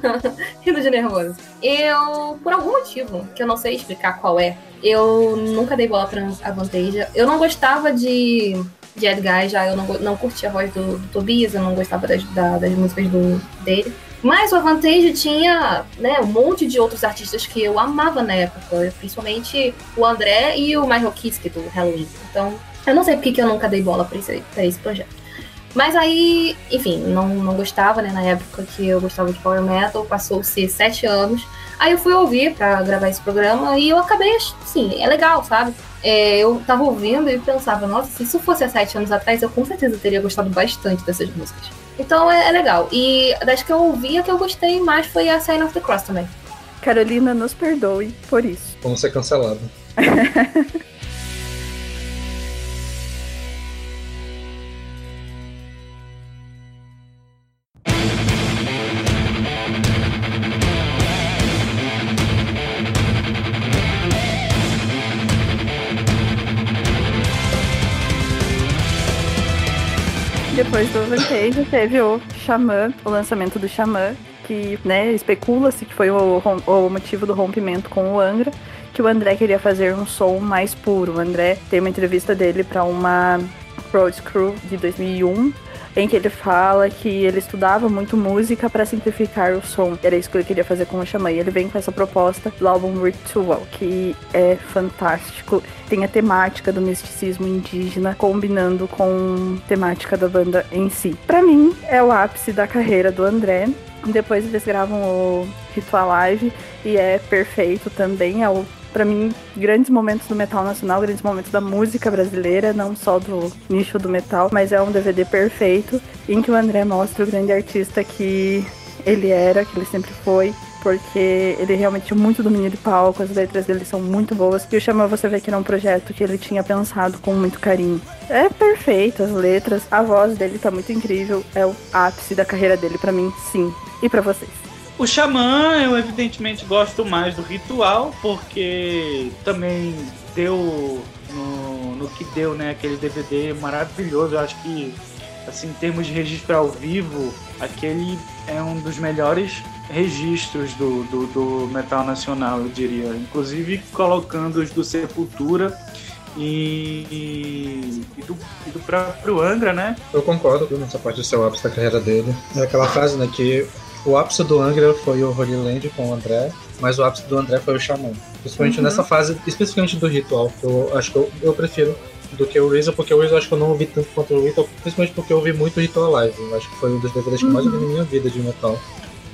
Speaker 7: [LAUGHS] rindo de nervoso. Eu, por algum motivo, que eu não sei explicar qual é, eu nunca dei bola pra Avanteja. Eu não gostava de, de Ed Guy, já eu não, não curtia a voz do, do Tobias, eu não gostava das, da, das músicas do, dele. Mas o Avantage tinha né, um monte de outros artistas que eu amava na época, principalmente o André e o Michael Kiske do Halloween. Então, eu não sei porque que eu nunca dei bola pra esse, pra esse projeto. Mas aí, enfim, não, não gostava, né? Na época que eu gostava de Power Metal, passou-se sete anos. Aí eu fui ouvir para gravar esse programa e eu acabei, assim, é legal, sabe? É, eu tava ouvindo e pensava, nossa, se isso fosse há sete anos atrás, eu com certeza teria gostado bastante dessas músicas. Então é, é legal. E das que eu ouvi, a que eu gostei mais foi a Sign of the Cross também.
Speaker 5: Carolina, nos perdoe por isso.
Speaker 8: Vamos ser cancelados. [LAUGHS]
Speaker 5: Depois do Vantage teve o Xamã, o lançamento do Xamã, que né, especula-se que foi o, o motivo do rompimento com o Angra, que o André queria fazer um som mais puro. O André tem uma entrevista dele para uma Road Crew de 2001, em que ele fala que ele estudava muito música para simplificar o som. Era isso que ele queria fazer com o Xamã. E ele vem com essa proposta do álbum Ritual, que é fantástico. Tem a temática do misticismo indígena combinando com a temática da banda em si. Para mim, é o ápice da carreira do André. Depois eles gravam o Ritual Live e é perfeito também. É o para mim, grandes momentos do metal nacional, grandes momentos da música brasileira, não só do nicho do metal, mas é um DVD perfeito em que o André mostra o grande artista que ele era, que ele sempre foi, porque ele realmente tinha muito domínio de palco, as letras dele são muito boas. E o Chama você vê que era um projeto que ele tinha pensado com muito carinho. É perfeito as letras, a voz dele tá muito incrível, é o ápice da carreira dele para mim, sim. E para vocês?
Speaker 6: O Xamã, eu evidentemente gosto mais do ritual, porque também deu no, no que deu, né? Aquele DVD maravilhoso. Eu acho que, assim, em termos de registro ao vivo, aquele é um dos melhores registros do, do, do metal nacional, eu diria. Inclusive colocando os do Sepultura e, e, do, e, do, próprio Angra, né?
Speaker 8: Eu concordo com essa parte do seu ápice da carreira dele. É aquela frase, né, que o ápice do Angra foi o Holy Land com o André, mas o ápice do André foi o Xamã. Principalmente uhum. nessa fase, especificamente do ritual, que eu acho que eu, eu prefiro do que o Reason, porque o eu acho que eu não ouvi tanto quanto o Ritual, principalmente porque eu ouvi muito Ritual Live. Eu acho que foi um dos DVDs que eu mais ouvi na minha vida de metal.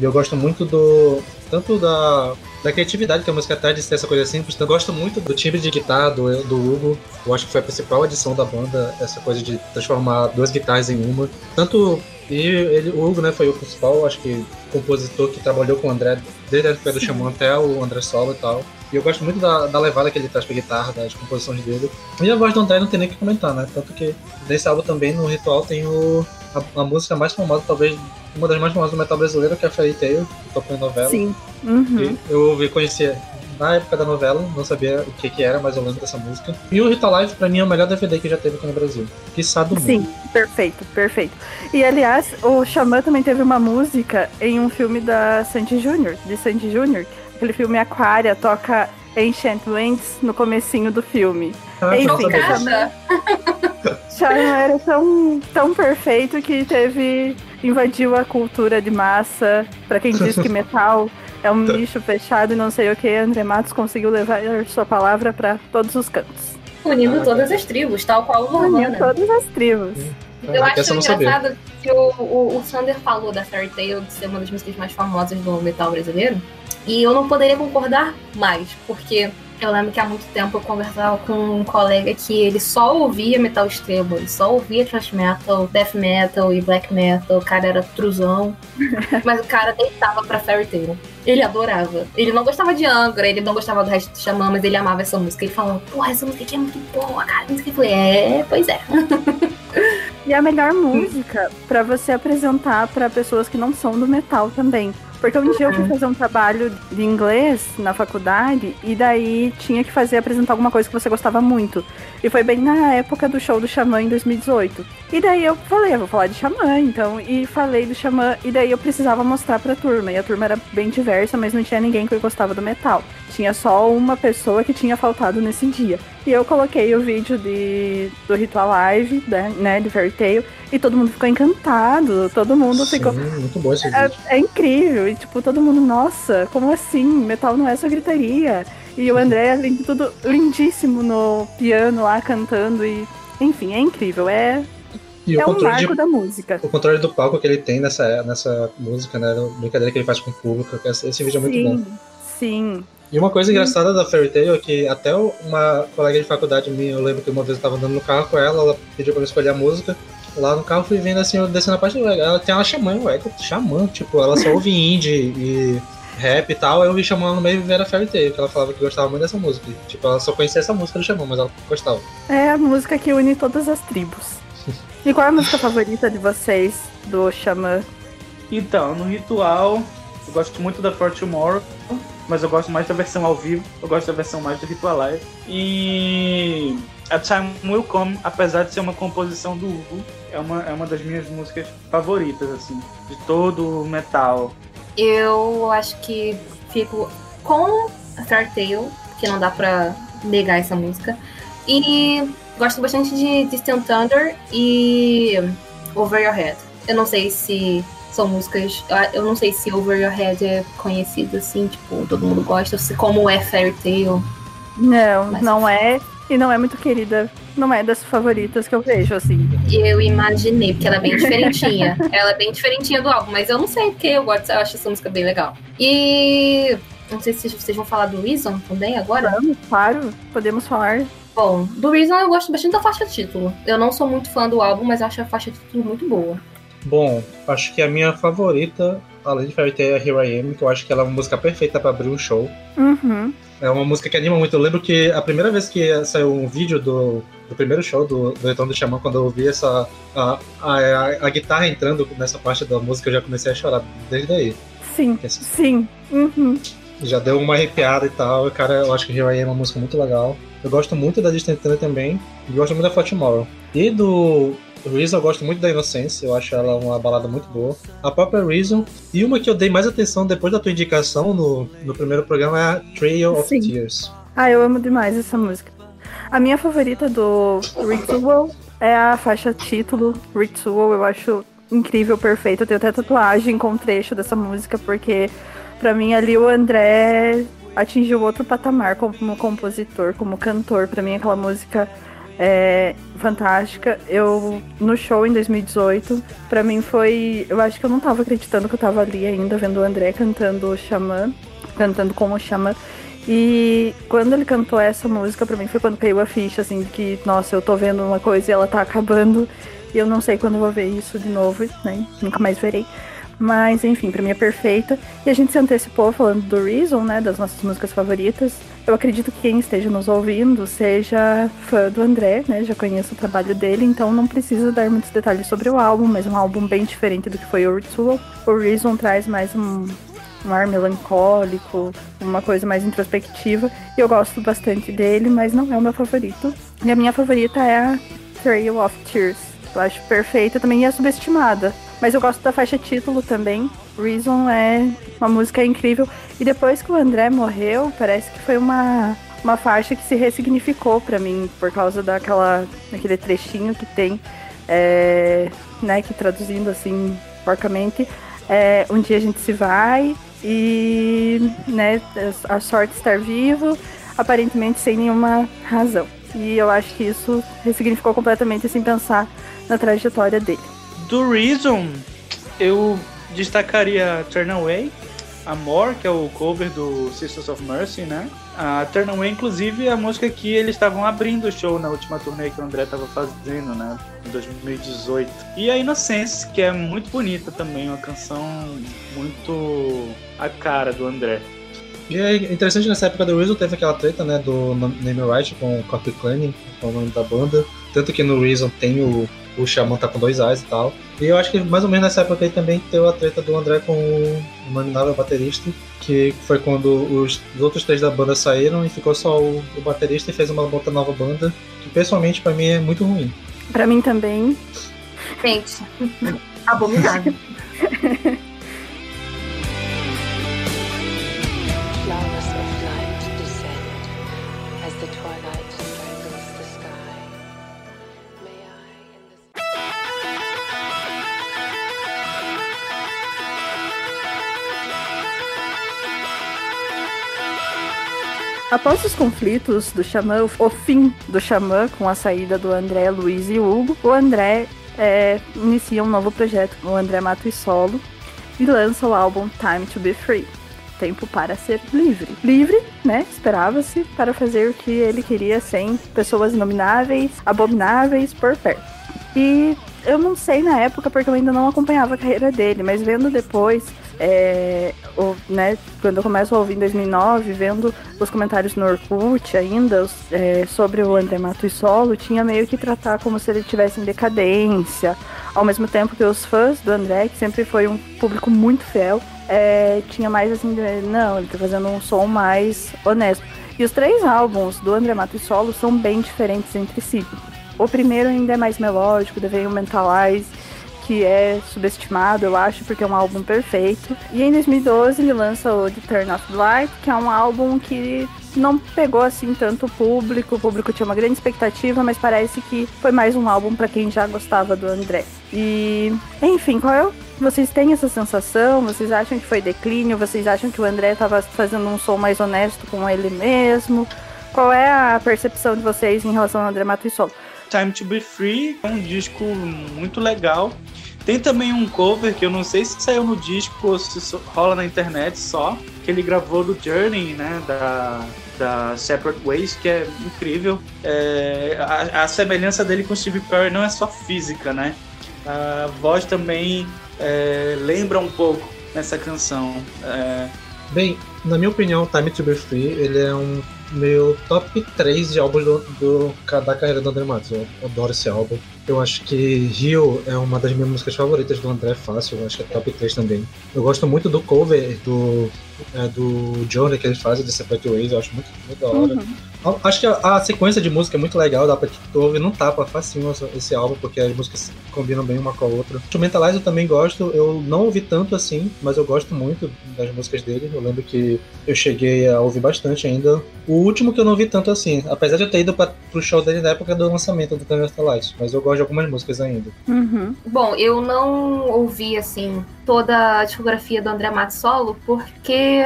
Speaker 8: E eu gosto muito do. tanto da, da criatividade que a música traz de ser essa coisa simples. Eu gosto muito do timbre de guitarra do, do Hugo. Eu acho que foi a principal adição da banda, essa coisa de transformar duas guitarras em uma. Tanto e ele, o Hugo né, foi o principal, acho que, compositor que trabalhou com o André desde a época do Xamã até o André Solo e tal. E eu gosto muito da, da levada que ele traz pra guitarra, das composições dele. E a voz do André não tem nem o que comentar, né? Tanto que nesse álbum também, no Ritual, tem o, a, a música mais famosa, talvez uma das mais famosas do metal brasileiro, que é a Fairy Tail, que tocou em novela.
Speaker 5: Sim. Uhum.
Speaker 8: eu ouvi, conhecia na época da novela, não sabia o que, que era, mas eu lembro dessa música. E o Rita Live, pra mim, é o melhor DVD que já teve aqui no Brasil. Que do mundo.
Speaker 5: Sim, perfeito, perfeito. E aliás, o Xamã também teve uma música em um filme da Sandy Júnior, de Sandy Júnior. Aquele filme Aquária toca Ancient Winds no comecinho do filme.
Speaker 7: Ah, Enfim, Xamã,
Speaker 5: Xamã era tão, tão perfeito que teve invadiu a cultura de massa. Para quem diz que [LAUGHS] metal é um nicho fechado e não sei o que, André Matos conseguiu levar sua palavra para todos os cantos.
Speaker 7: Unindo ah, todas as tribos, tal qual o Nirvana.
Speaker 5: Unindo todas as tribos.
Speaker 7: Eu acho engraçado saber. que o, o, o Sander falou da Fairy Tail de ser uma das músicas mais famosas do metal brasileiro. E eu não poderia concordar mais, porque eu lembro que há muito tempo eu conversava com um colega que ele só ouvia metal extremo, ele só ouvia thrash metal, death metal e black metal, o cara era truzão, [LAUGHS] mas o cara deitava pra Fairy Tail. Ele adorava. Ele não gostava de Angra, ele não gostava do resto do Xamã, mas ele amava essa música. Ele falava, porra, essa música aqui é muito boa, cara. Eu falei, é, pois é. [LAUGHS]
Speaker 5: E a melhor música para você apresentar para pessoas que não são do metal também. Porque um dia eu fui fazer um trabalho de inglês na faculdade e daí tinha que fazer apresentar alguma coisa que você gostava muito. E foi bem na época do show do Xamã em 2018. E daí eu falei, eu vou falar de Xamã, então, e falei do Xamã e daí eu precisava mostrar pra turma. E a turma era bem diversa, mas não tinha ninguém que gostava do metal. Tinha só uma pessoa que tinha faltado nesse dia. E eu coloquei o vídeo de, do Ritual Live, né, né, de Fairy Tail, e todo mundo ficou encantado, todo mundo
Speaker 8: Sim,
Speaker 5: ficou.
Speaker 8: muito bom esse
Speaker 5: É,
Speaker 8: vídeo.
Speaker 5: é incrível, e tipo, todo mundo, nossa, como assim? Metal não é só gritaria. E o André, além de tudo, lindíssimo no piano lá, cantando, e enfim, é incrível, é,
Speaker 8: E o
Speaker 5: é um
Speaker 8: controle de
Speaker 5: marco da música.
Speaker 8: o controle do palco que ele tem nessa, nessa música, né? a Brincadeira que ele faz com o público. Esse, vídeo é muito bom.
Speaker 5: sim, sim.
Speaker 8: E uma coisa engraçada da Fairy Tail é que até uma colega de faculdade minha, eu lembro que uma vez eu tava andando no carro com ela, ela pediu pra eu escolher a música. Lá no carro fui vendo assim, eu descendo a parte, ué, ela tem uma xamã, ué, xamã, tipo, ela só ouve indie e rap e tal, aí eu vi chamando no meio e ver a Fairy Tail, que ela falava que gostava muito dessa música. Tipo, ela só conhecia essa música do xamã, mas ela gostava.
Speaker 5: É a música que une todas as tribos. [LAUGHS] E qual é a música favorita de vocês do Xamã?
Speaker 6: Então, no ritual, eu gosto muito da For Tomorrow, mas eu gosto mais da versão ao vivo, eu gosto da versão mais do Ritual Live. E A Time Will Come, apesar de ser uma composição do Hugo, é uma, é uma das minhas músicas favoritas, assim, de todo o metal.
Speaker 7: Eu acho que fico com a Fair Tale, que não dá pra negar essa música. E gosto bastante de Distant Thunder e Over Your Head. Eu não sei se são músicas. Eu não sei se Over Your Head é conhecido assim, tipo, todo mundo gosta, ou se como é Fairy Tale.
Speaker 5: Não,
Speaker 7: Mas-
Speaker 5: não é. E não é muito querida. Não é das favoritas que eu vejo, assim.
Speaker 7: Eu imaginei, porque ela é bem diferentinha. [LAUGHS] ela é bem diferentinha do álbum, mas eu não sei porque eu gosto, eu acho essa música bem legal. E não sei se vocês vão falar do Reason também agora.
Speaker 5: Vamos, claro, podemos falar.
Speaker 7: Bom, do Reason eu gosto bastante da faixa título. Eu não sou muito fã do álbum, mas eu acho a faixa título muito boa.
Speaker 8: Bom, acho que a minha favorita, além de Fairy Tail, é Here I Am, que eu acho que ela é uma música perfeita pra abrir um show.
Speaker 5: Uhum.
Speaker 8: É uma música que anima muito. Eu lembro que a primeira vez que saiu um vídeo do, do primeiro show do, do Retorno do Xamã, quando eu ouvi essa, a, a, a, a guitarra entrando nessa parte da música, eu já comecei a chorar desde aí.
Speaker 5: Sim,
Speaker 8: Esse-
Speaker 5: sim. Uhum.
Speaker 8: Já deu uma arrepiada e tal. Cara, eu acho que Here I é uma música muito legal. Eu gosto muito da Distant Thunder também. E gosto muito da For Tomorrow. E do Reason eu gosto muito da Innocence. Eu acho ela uma balada muito boa. A própria Reason. E uma que eu dei mais atenção depois da tua indicação no, no primeiro programa é a Trail of
Speaker 5: Sim.
Speaker 8: Tears.
Speaker 5: Ah, eu amo demais essa música. A minha favorita do Ritual é a faixa título Ritual. Eu acho incrível, perfeito. Eu tenho até tatuagem com trecho dessa música, porque pra mim ali o André atingiu outro patamar como compositor, como cantor. Pra mim aquela música é fantástica. Eu no show em 2018, pra mim foi, eu acho que eu não tava acreditando que eu tava ali ainda vendo o André cantando Xamã, cantando como Xamã. E quando ele cantou essa música, pra mim foi quando caiu a ficha, assim, que, nossa, eu tô vendo uma coisa e ela tá acabando. E eu não sei quando vou ver isso de novo, né? Nunca mais verei. Mas, enfim, pra mim é perfeita. E a gente se antecipou falando do Reason, né? Das nossas músicas favoritas. Eu acredito que quem esteja nos ouvindo seja fã do André, né? Já conheço o trabalho dele, então não precisa dar muitos detalhes sobre o álbum, mas é um álbum bem diferente do que foi o Ritual. O Reason traz mais um, um ar melancólico, uma coisa mais introspectiva. E eu gosto bastante dele, mas não é o meu favorito. E a minha favorita é a Trail of Tears. Eu acho perfeita também e é subestimada. Mas eu gosto da faixa título também. Reason é uma música incrível. E depois que o André morreu, parece que foi uma, uma faixa que se ressignificou pra mim, por causa daquela, daquele trechinho que tem, é, né, que traduzindo assim, porcamente, é, um dia a gente se vai e né, a sorte estar vivo, aparentemente sem nenhuma razão. E eu acho que isso ressignificou completamente sem pensar na trajetória dele.
Speaker 6: Do Reason, eu destacaria Turn Away, Amor, que é o cover do Sisters of Mercy, né? A Turn Away, inclusive, é a música que eles estavam abrindo o show na última turnê que o André estava fazendo, né? Em 2018. E a Innocence, que é muito bonita também, uma canção muito a cara do André.
Speaker 8: E é interessante nessa época do Reason teve aquela treta, né, do Name Right com o Cleaning, que é o nome da banda. Tanto que no Reason tem o, o Xamã tá com dois As e tal. E eu acho que mais ou menos nessa época aí também teve a treta do André com o nominável baterista, que foi quando os, os, outros três da banda saíram e ficou só o, o baterista e fez uma outra nova banda, que pessoalmente para mim é muito ruim.
Speaker 5: Para mim também.
Speaker 7: Gente, [LAUGHS] abominável. [LAUGHS]
Speaker 5: Após os conflitos do Xamã, o fim do Xamã com a saída do André, Luiz e Hugo, o André é, inicia um novo projeto, o André Mato e Solo, e lança o álbum Time to Be Free. Tempo para ser livre. Livre, né? Esperava-se para fazer o que ele queria sem pessoas inomináveis, abomináveis por perto. E eu não sei na época porque eu ainda não acompanhava a carreira dele, mas vendo depois, é, o, né, quando eu começo a ouvir em 2009, vendo os comentários no Orkut ainda é, sobre o André Mato e Solo, tinha meio que tratar como se ele tivesse em decadência, ao mesmo tempo que os fãs do André, que sempre foi um público muito fiel, é, tinha mais assim, não, ele tá fazendo um som mais honesto. E os três álbuns do André Mato e Solo são bem diferentes entre si. O primeiro ainda é mais melódico, The Mentalize, que é subestimado, eu acho, porque é um álbum perfeito. E em 2012 ele lança o The Turn of the Light, que é um álbum que não pegou assim tanto o público, o público tinha uma grande expectativa, mas parece que foi mais um álbum para quem já gostava do André. E, enfim, qual é vocês têm essa sensação? Vocês acham que foi declínio? Vocês acham que o André estava fazendo um som mais honesto com ele mesmo? Qual é a percepção de vocês em relação ao André Mato e Solo?
Speaker 6: Time to Be Free é um disco muito legal. Tem também um cover que eu não sei se saiu no disco ou se rola na internet só, que ele gravou do Journey, né, da, da Separate Ways, que é incrível. É, a, a, semelhança dele com Steve Perry não é só física, né? A voz também é, lembra um pouco nessa canção. É...
Speaker 8: Bem, na minha opinião, Time to Be Free ele é um meu top 3 de álbuns do, do, da carreira do André Matos. Eu adoro esse álbum. Eu acho que Rio é uma das minhas músicas favoritas do André Fácil. Eu acho que é top 3 também. Eu gosto muito do cover do, é, do Journey que eles fazem de Separate Ways. Eu acho muito, muito da hora. Uhum. Acho que a, a, sequência de música é muito legal, dá pra que tu ouve não tapa facinho esse álbum, porque as músicas combinam bem uma com a outra. Instrumentalize eu também gosto, eu não ouvi tanto assim, mas eu gosto muito das músicas dele. Eu lembro que eu cheguei a ouvir bastante ainda. O último que eu não ouvi tanto assim, apesar de eu ter ido pra, pro show dele na época do lançamento do Light, mas eu gosto de algumas músicas ainda.
Speaker 7: Uhum. Bom, eu não ouvi assim toda a discografia do André Matos solo, porque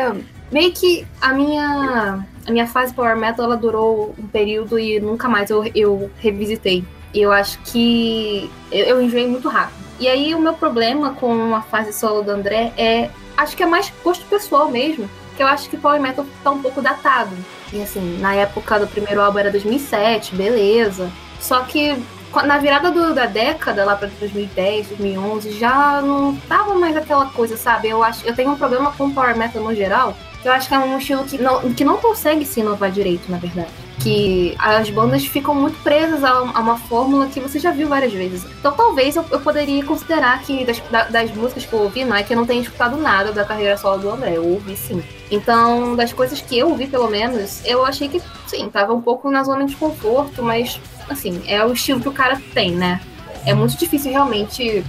Speaker 7: meio que a minha a minha fase power metal ela durou um período e nunca mais eu, eu revisitei. Eu acho que eu, eu enjoei muito rápido. E aí o meu problema com a fase solo do André é acho que é mais gosto pessoal mesmo, que eu acho que power metal tá um pouco datado. E assim, na época do primeiro álbum era 2007, beleza. Só que na virada do, da década, lá para 2010, 2011, já não tava mais aquela coisa, sabe? Eu acho, eu tenho um problema com power metal no geral, eu acho que é um estilo que não, que não consegue se inovar direito, na verdade. Que as bandas ficam muito presas a, a uma fórmula que você já viu várias vezes. Então talvez eu, eu poderia considerar que das, das músicas que eu ouvi, não é que eu não tenha escutado nada da carreira solo do André, eu ouvi sim. Então, das coisas que eu ouvi, pelo menos, eu achei que sim, tava um pouco na zona de conforto, mas assim, é o estilo que o cara tem, né? É muito difícil realmente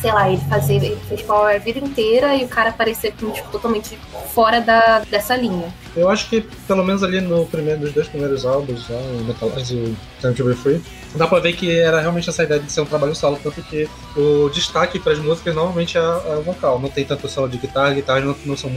Speaker 7: sei lá, ele fazer, ele fez power a vida inteira e o cara aparecer tipo, totalmente fora da, dessa linha.
Speaker 8: Eu acho que, pelo menos ali no primeiro dos dois primeiros álbuns, né, o Metalize e o Time to Be Free, dá pra ver que era realmente essa ideia de ser um trabalho solo, tanto que o destaque para as músicas normalmente é, é o vocal, não tem tanto solo de guitarra, guitarras não, não são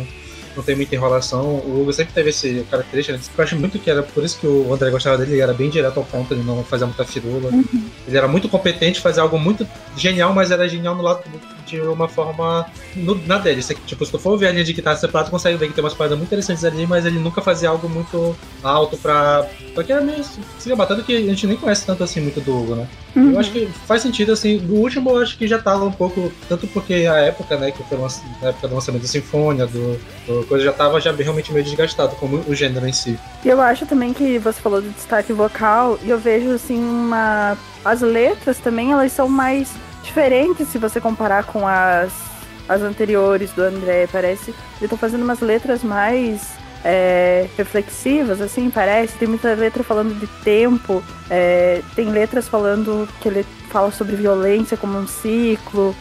Speaker 8: não tem muita enrolação. O Hugo sempre teve esse característica, né? eu acho muito que era por isso que o André gostava dele, ele era bem direto ao ponto, ele não fazia muita firula. Uhum. Ele era muito competente, fazia algo muito genial, mas era genial no lado de uma forma no, na dele. Tipo, se tu for ver a linha de guitarra separada, tu consegue ver que tem umas paradas muito interessantes ali, mas ele nunca fazia algo muito alto pra. Porque era meio se batendo que a gente nem conhece tanto assim muito do Hugo, né?
Speaker 5: Uhum.
Speaker 8: Eu acho que faz sentido, assim. O último eu acho que já tava um pouco. Tanto porque a época, né, que foi na época do lançamento da Sinfonia, do, do coisa já tava já realmente meio desgastado, como o gênero em si.
Speaker 5: E eu acho também que você falou do destaque vocal, e eu vejo assim uma. As letras também, elas são mais diferentes se você comparar com as, as anteriores do André. Parece. Ele tá fazendo umas letras mais é, reflexivas, assim, parece. Tem muita letra falando de tempo, é, tem letras falando que ele fala sobre violência como um ciclo.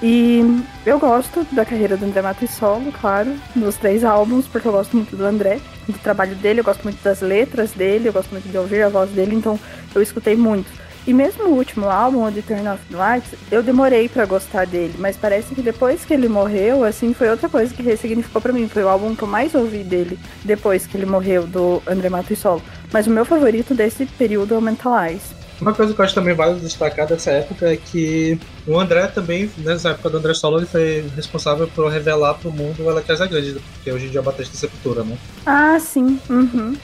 Speaker 5: E eu gosto da carreira do André Matos solo, claro, dos três álbuns, porque eu gosto muito do André, do trabalho dele, eu gosto muito das letras dele, eu gosto muito de ouvir a voz dele, então eu escutei muito. E mesmo o último álbum, o The Turn of the Lights, eu demorei para gostar dele, mas parece que depois que ele morreu, assim, foi outra coisa que ressignificou para mim. Foi o álbum que eu mais ouvi dele depois que ele morreu, do André Matos Solo. Mas o meu favorito desse período é o Mentalize.
Speaker 8: Uma coisa que eu acho também vale destacar dessa época é que o André também, nessa época do André Solo, ele foi responsável por revelar pro mundo o Ela Casa Grande, porque hoje em dia é o Batista Sepultura, né?
Speaker 5: Ah, sim. Uhum.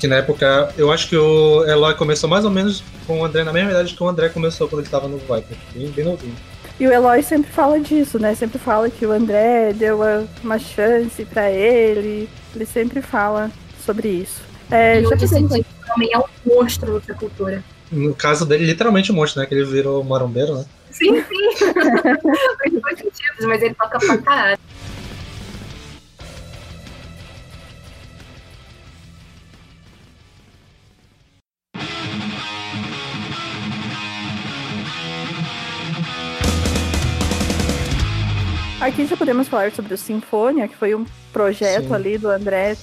Speaker 8: Que na época, eu acho que o Eloy começou mais ou menos com o André na mesma idade que o André começou quando ele estava no Viper, bem, bem novinho.
Speaker 5: E o Eloy sempre fala disso, né? Sempre fala que o André deu uma chance para ele. Ele sempre fala sobre isso.
Speaker 7: É, e já que também é um monstro da cultura.
Speaker 8: No caso dele, literalmente um monstro, né? Que ele virou marombeiro, né?
Speaker 7: Sim, sim. [LAUGHS] Faz dois sentidos, mas ele toca pra caralho.
Speaker 5: Aqui já podemos falar sobre o Sinfonia, que foi um projeto Sim. ali do André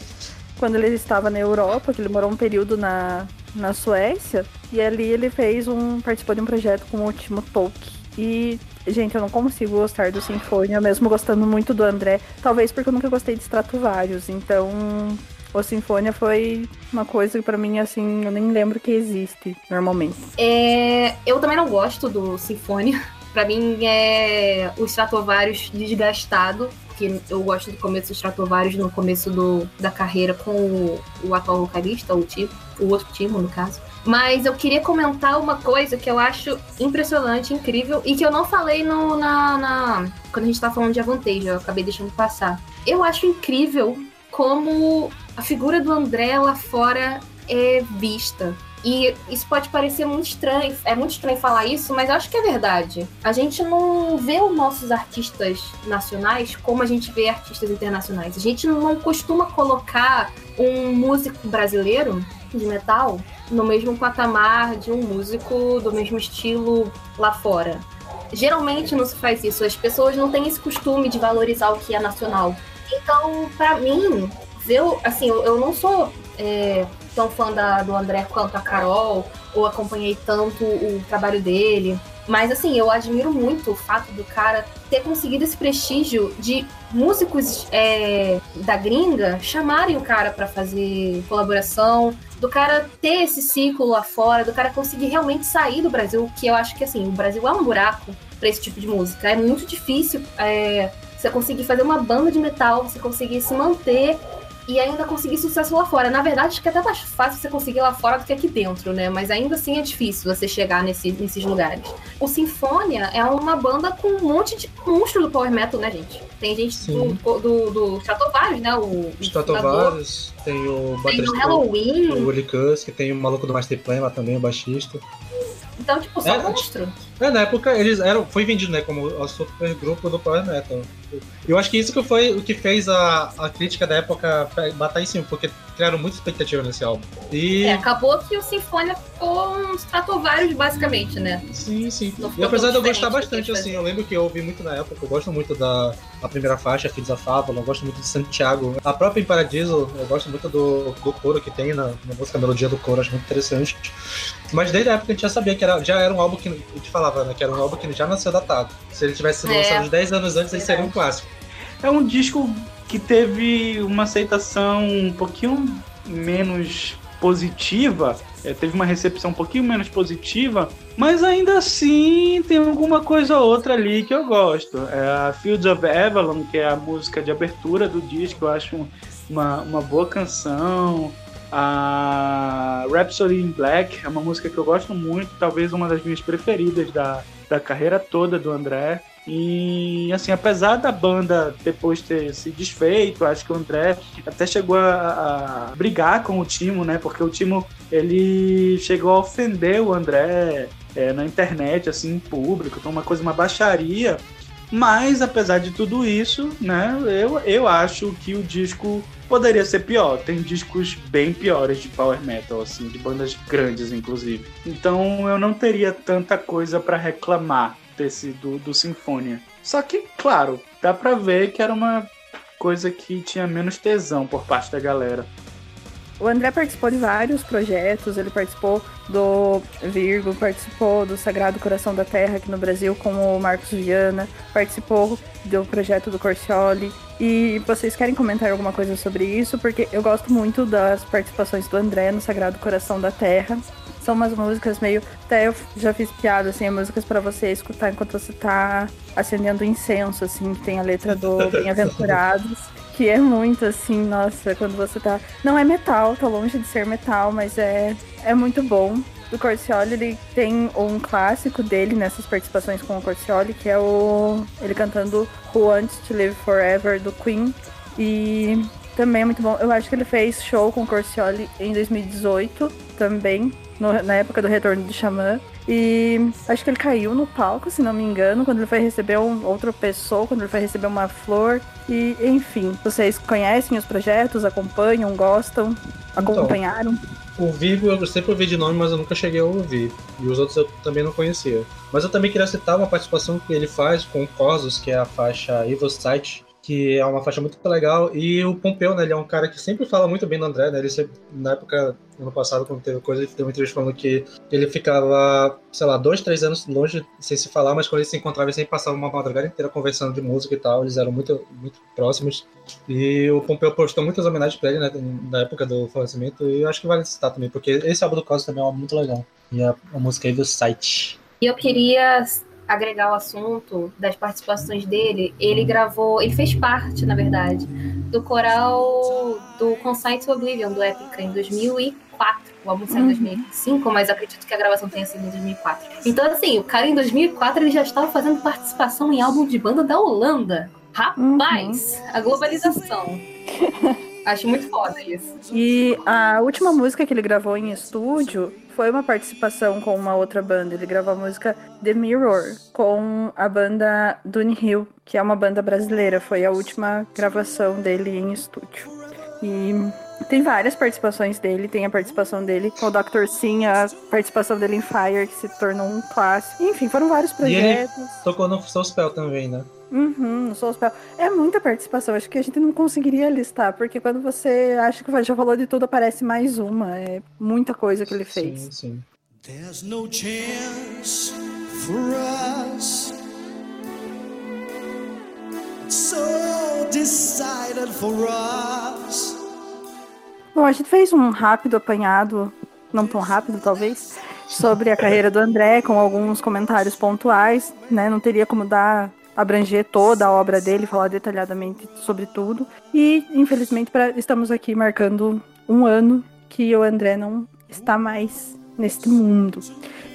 Speaker 5: quando ele estava na Europa, que ele morou um período na, na Suécia, e ali ele fez um. participou de um projeto com o Timo Tolkien. E, gente, eu não consigo gostar do Sinfonia, mesmo gostando muito do André, talvez porque eu nunca gostei de Stratovarius, então o Sinfonia foi uma coisa que pra mim, assim, eu nem lembro que existe normalmente.
Speaker 7: É, eu também não gosto do Sinfonia. Pra mim é o Stratovarius desgastado, que eu gosto do começo do Stratovarius no começo do, da carreira com o, o atual vocalista, o Timo, o outro Timo, no caso. Mas eu queria comentar uma coisa que eu acho impressionante, incrível, e que eu não falei no, na, na quando a gente tá falando de Avantage, eu acabei deixando passar. Eu acho incrível como a figura do André lá fora é vista. E isso pode parecer muito estranho, é muito estranho falar isso, mas eu acho que é verdade. A gente não vê os nossos artistas nacionais como a gente vê artistas internacionais. A gente não costuma colocar um músico brasileiro de metal no mesmo patamar de um músico do mesmo estilo lá fora. Geralmente não se faz isso, as pessoas não têm esse costume de valorizar o que é nacional. Então, para mim, eu, assim, eu, eu não sou é, tão fã da, do André quanto a Carol, ou acompanhei tanto o trabalho dele. Mas assim, eu admiro muito o fato do cara ter conseguido esse prestígio de músicos é, da gringa chamarem o cara para fazer colaboração, do cara ter esse ciclo lá fora, do cara conseguir realmente sair do Brasil, que eu acho que assim, o Brasil é um buraco para esse tipo de música. É muito difícil é, você conseguir fazer uma banda de metal, você conseguir se manter e ainda conseguir sucesso lá fora. Na verdade, acho que é até mais fácil você conseguir lá fora do que aqui dentro, né? Mas ainda assim é difícil você chegar nesse, nesses lugares. O Sinfonia é uma banda com um monte de monstro do power metal, né, gente? Tem gente do, do, do Stratovarius, né? O
Speaker 8: Stratovarius, tem o
Speaker 7: Tem o Halloween.
Speaker 8: O Willy Kusk, tem o maluco do Master Plan lá também, o baixista.
Speaker 7: Então, tipo, só é, monstro.
Speaker 8: É, na época eles eram, foi vendido, né, como o super grupo do Power Metal. Eu acho que isso que foi o que fez a, a crítica da época bater em cima, porque criaram muita expectativa nesse álbum. E...
Speaker 7: É, acabou que o Sinfonia ficou uns Stratovarius, basicamente, né?
Speaker 8: Sim, sim. E apesar de eu gostar bastante, assim, eu lembro que eu ouvi muito na época, eu gosto muito da a primeira faixa, Filhos da Fábula, eu gosto muito de Santiago. A própria Em Paradiso, eu gosto muito do, do coro que tem na, na música, a melodia do coro, acho muito interessante. Mas desde a época a gente já sabia que era, já era um álbum que a gente falava, né? Que era um álbum que já nasceu datado. Se ele tivesse sido é. lançado uns 10 anos antes, ele seria um clássico.
Speaker 6: É um disco que teve uma aceitação um pouquinho menos positiva é, teve uma recepção um pouquinho menos positiva, mas ainda assim tem alguma coisa ou outra ali que eu gosto. É a Fields of Avalon, que é a música de abertura do disco, eu acho uma, uma boa canção. A Rhapsody in Black é uma música que eu gosto muito, talvez uma das minhas preferidas da, da carreira toda do André. E assim, apesar da banda depois ter se desfeito, acho que o André até chegou a, a brigar com o Timo, né? Porque o Timo ele chegou a ofender o André é, na internet, assim, em público, então uma coisa, uma baixaria. Mas apesar de tudo isso, né? Eu, eu acho que o disco poderia ser pior. Tem discos bem piores de power metal, assim, de bandas grandes, inclusive. Então eu não teria tanta coisa para reclamar desse do, do Sinfonia. Só que, claro, dá pra ver que era uma coisa que tinha menos tesão por parte da galera.
Speaker 5: O André participou de vários projetos, ele participou do Virgo, participou do Sagrado Coração da Terra aqui no Brasil com o Marcos Viana, participou do projeto do Corcioli. E vocês querem comentar alguma coisa sobre isso? Porque eu gosto muito das participações do André no Sagrado Coração da Terra são umas músicas meio. Até eu já fiz piada, assim, músicas para você escutar enquanto você tá acendendo incenso, assim, que tem a letra do [LAUGHS] Bem-Aventurados. Que é muito assim, nossa, quando você tá. Não é metal, tá longe de ser metal, mas é, é muito bom. O Corcioli, ele tem um clássico dele nessas participações com o Corcioli, que é o. ele cantando Who Wants to Live Forever do Queen. E também é muito bom. Eu acho que ele fez show com o Corcioli em 2018 também no, na época do retorno do Xamã. E acho que ele caiu no palco, se não me engano, quando ele foi receber um, outra pessoa, quando ele foi receber uma flor. E, enfim, vocês conhecem os projetos, acompanham, gostam, então, acompanharam?
Speaker 8: Então, o Vivo eu sempre ouvi de nome, mas eu nunca cheguei a ouvir. E os outros eu também não conhecia. Mas eu também queria citar uma participação que ele faz com o Cosos, que é a faixa Evil Sight, que é uma faixa muito legal. E o Pompeu, né, ele é um cara que sempre fala muito bem do André, né? Ele sempre, na época, ano passado, quando teve coisa, ele deu uma entrevista falando que ele ficava, sei lá, dois, três anos longe, sem se falar, mas quando eles se encontravam, eles sempre passavam uma madrugada inteira conversando de música e tal. Eles eram muito, muito próximos. E o Pompeu postou muitas homenagens pra ele, né, na época do falecimento. E eu acho que vale citar também, porque esse álbum do Cosmo também é muito legal. E a, a música aí do site.
Speaker 7: E eu queria agregar o assunto das participações dele, ele gravou, ele fez parte, na verdade, do coral do Consight to Oblivion, do Epica, em 2004. O álbum saiu em 2005, uhum. mas acredito que a gravação tenha sido em 2004. Então, assim, o cara em 2004 ele já estava fazendo participação em álbum de banda da Holanda. Rapaz, uhum. a globalização. [LAUGHS] Acho muito foda isso.
Speaker 5: E a última música que ele gravou em estúdio foi uma participação com uma outra banda. Ele gravou a música The Mirror com a banda Dune Hill, que é uma banda brasileira. Foi a última gravação dele em estúdio. E tem várias participações dele. Tem a participação dele com o Dr. Sim, a participação dele em Fire, que se tornou um clássico. Enfim, foram vários projetos.
Speaker 8: E ele tocou no Soul Spell também, né?
Speaker 5: Uhum. É muita participação. Acho que a gente não conseguiria listar, porque quando você acha que já falou de tudo, aparece mais uma. É muita coisa que ele fez.
Speaker 8: Sim, sim. There's
Speaker 5: no
Speaker 8: chance for us.
Speaker 5: So decided for us. Bom, a gente fez um rápido apanhado, não tão rápido talvez, sobre a carreira do André, com alguns comentários pontuais, né? Não teria como dar abranger toda a obra dele, falar detalhadamente sobre tudo. E, infelizmente, pra, estamos aqui marcando um ano que o André não está mais neste mundo.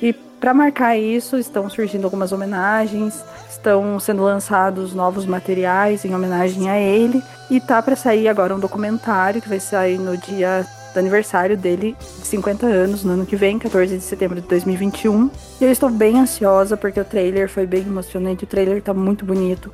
Speaker 5: E para marcar isso, estão surgindo algumas homenagens, estão sendo lançados novos materiais em homenagem a ele, e tá para sair agora um documentário que vai sair no dia do aniversário dele de 50 anos, no ano que vem, 14 de setembro de 2021. E eu estou bem ansiosa porque o trailer foi bem emocionante, o trailer tá muito bonito.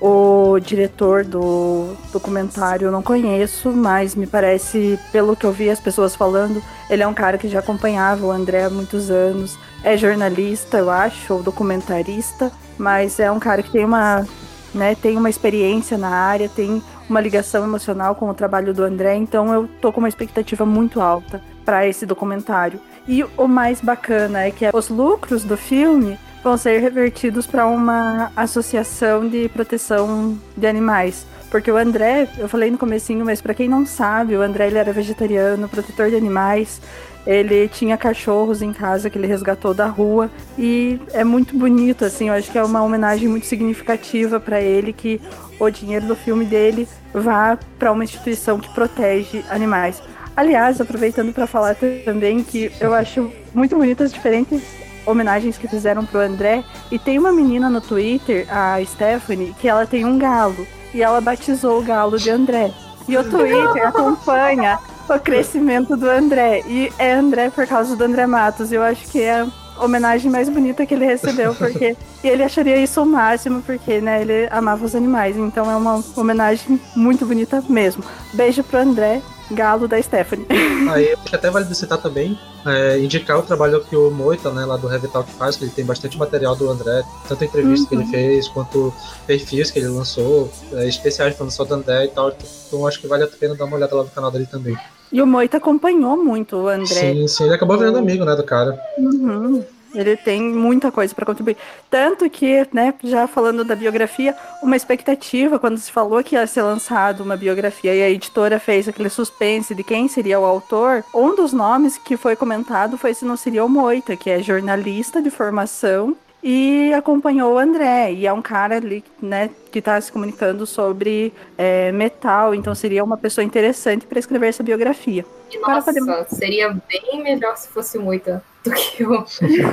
Speaker 5: O diretor do documentário eu não conheço, mas me parece, pelo que eu vi as pessoas falando, ele é um cara que já acompanhava o André há muitos anos. É jornalista, eu acho, ou documentarista, mas é um cara que tem uma, né, tem uma experiência na área, tem uma ligação emocional com o trabalho do André, então eu tô com uma expectativa muito alta para esse documentário. E o mais bacana é que os lucros do filme vão ser revertidos para uma associação de proteção de animais. Porque o André, eu falei no comecinho, mas para quem não sabe, o André ele era vegetariano, protetor de animais, Ele tinha cachorros em casa que ele resgatou da rua e é muito bonito, assim. Eu acho que é uma homenagem muito significativa para ele que o dinheiro do filme dele vá para uma instituição que protege animais. Aliás, aproveitando para falar também que eu acho muito bonitas diferentes homenagens que fizeram pro André. E tem uma menina no Twitter, a Stephanie, que ela tem um galo. E ela batizou o galo de André. E o Twitter acompanha [LAUGHS] o crescimento do André. E é André por causa do André Matos. Eu acho que é a homenagem mais bonita que ele recebeu, [LAUGHS] porque e ele acharia isso o máximo, porque né, ele amava os animais. Então é uma homenagem muito bonita mesmo. Beijo pro André Galo da Stephanie. [LAUGHS]
Speaker 8: Aí acho que até vale citar também, é, indicar o trabalho que o Moita, né, lá do Revital que faz, que ele tem bastante material do André, tanto entrevistas uhum. que ele uhum. fez, quanto perfis que ele lançou, é, especiais falando só do André e tal. Então acho que vale a pena dar uma olhada lá no canal dele também.
Speaker 5: E o Moita acompanhou muito o André.
Speaker 8: Sim, sim, ele acabou virando amigo, né, do cara.
Speaker 5: Uhum. Ele tem muita coisa para contribuir. Tanto que, né, já falando da biografia, uma expectativa quando se falou que ia ser lançado uma biografia e a editora fez aquele suspense de quem seria o autor, um dos nomes que foi comentado foi se não seria o Moita, que é jornalista de formação e acompanhou o André. E é um cara ali, né, que está se comunicando sobre é, metal, então seria uma pessoa interessante para escrever essa biografia.
Speaker 7: Nossa, poder... seria bem melhor se fosse muita do que, o,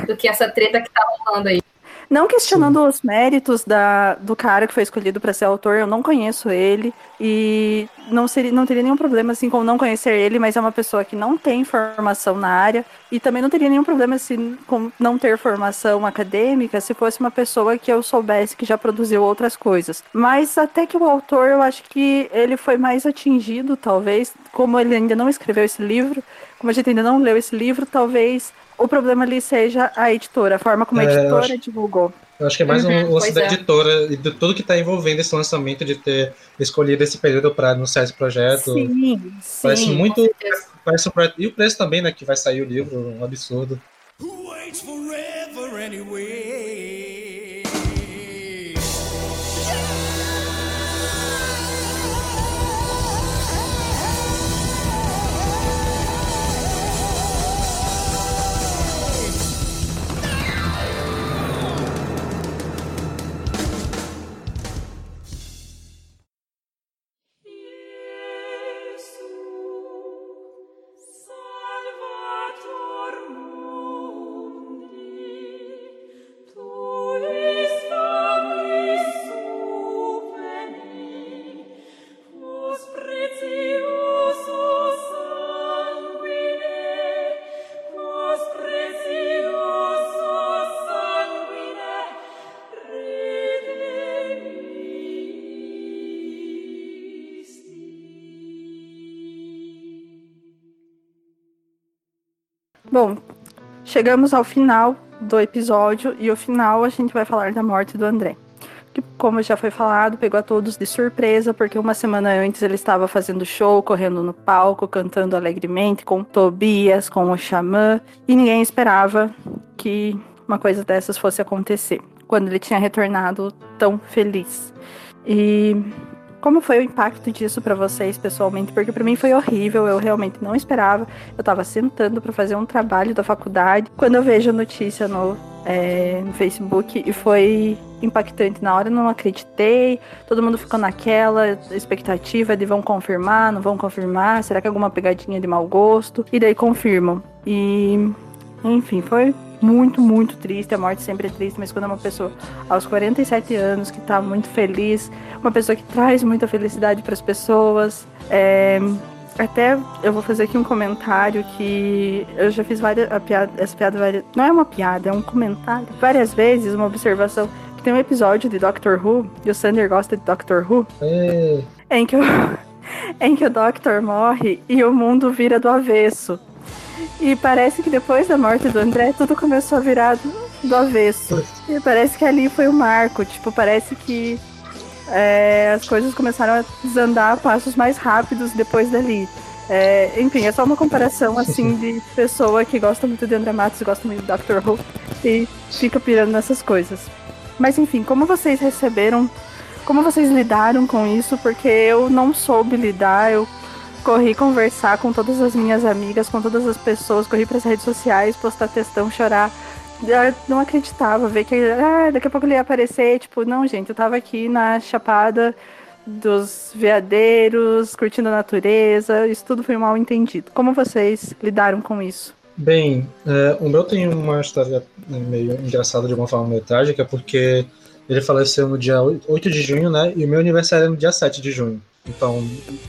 Speaker 7: do que essa treta que tá rolando aí.
Speaker 5: Não questionando Sim. os méritos da, do cara que foi escolhido para ser autor, eu não conheço ele e não, seria, não teria nenhum problema assim com não conhecer ele, mas é uma pessoa que não tem formação na área e também não teria nenhum problema assim, com não ter formação acadêmica se fosse uma pessoa que eu soubesse que já produziu outras coisas. Mas até que o autor, eu acho que ele foi mais atingido, talvez, como ele ainda não escreveu esse livro, como a gente ainda não leu esse livro, talvez o problema ali seja a editora, a forma como a é, editora acho, divulgou.
Speaker 8: Eu acho que é mais uhum, um lance da é. editora e de tudo que está envolvendo esse lançamento, de ter escolhido esse período para anunciar esse projeto.
Speaker 5: Sim,
Speaker 8: parece
Speaker 5: sim,
Speaker 8: muito. Parece um projeto, e o preço também, né? Que vai sair o livro, um absurdo. Who waits forever anyway?
Speaker 5: Chegamos ao final do episódio e o final a gente vai falar da morte do André. Que, como já foi falado, pegou a todos de surpresa, porque uma semana antes ele estava fazendo show, correndo no palco, cantando alegremente com Tobias, com o Xamã, e ninguém esperava que uma coisa dessas fosse acontecer, quando ele tinha retornado tão feliz. E como foi o impacto disso para vocês pessoalmente? Porque para mim foi horrível, eu realmente não esperava. Eu tava sentando para fazer um trabalho da faculdade, quando eu vejo a notícia no, é, no Facebook e foi impactante. Na hora eu não acreditei, todo mundo ficou naquela expectativa de vão confirmar, não vão confirmar, será que é alguma pegadinha de mau gosto? E daí confirmam. E enfim, foi muito, muito triste. A morte sempre é triste, mas quando é uma pessoa aos 47 anos que tá muito feliz, uma pessoa que traz muita felicidade para as pessoas. É, até eu vou fazer aqui um comentário que eu já fiz várias piada, essa piada várias, não é uma piada, é um comentário. Várias vezes uma observação que tem um episódio de Doctor Who e o Sander gosta de Doctor Who, em que o [LAUGHS] em que o Doctor morre e o mundo vira do avesso. E parece que depois da morte do André, tudo começou a virar do, do avesso. E parece que ali foi o marco. Tipo, parece que é, as coisas começaram a desandar a passos mais rápidos depois dali. É, enfim, é só uma comparação assim de pessoa que gosta muito de André Matos, gosta muito de Doctor Who e fica pirando nessas coisas. Mas enfim, como vocês receberam, como vocês lidaram com isso? Porque eu não soube lidar, eu corri conversar com todas as minhas amigas, com todas as pessoas, corri para as redes sociais, postar textão, chorar. Eu não acreditava, ver que ah, daqui a pouco ele ia aparecer. Tipo, não, gente, eu tava aqui na Chapada dos veadeiros, curtindo a natureza. Isso tudo foi mal entendido. Como vocês lidaram com isso?
Speaker 8: Bem, é, o meu tem uma história meio engraçada de uma forma meio trágica, porque ele faleceu no dia 8 de junho, né? E o meu aniversário é no dia 7 de junho. Então,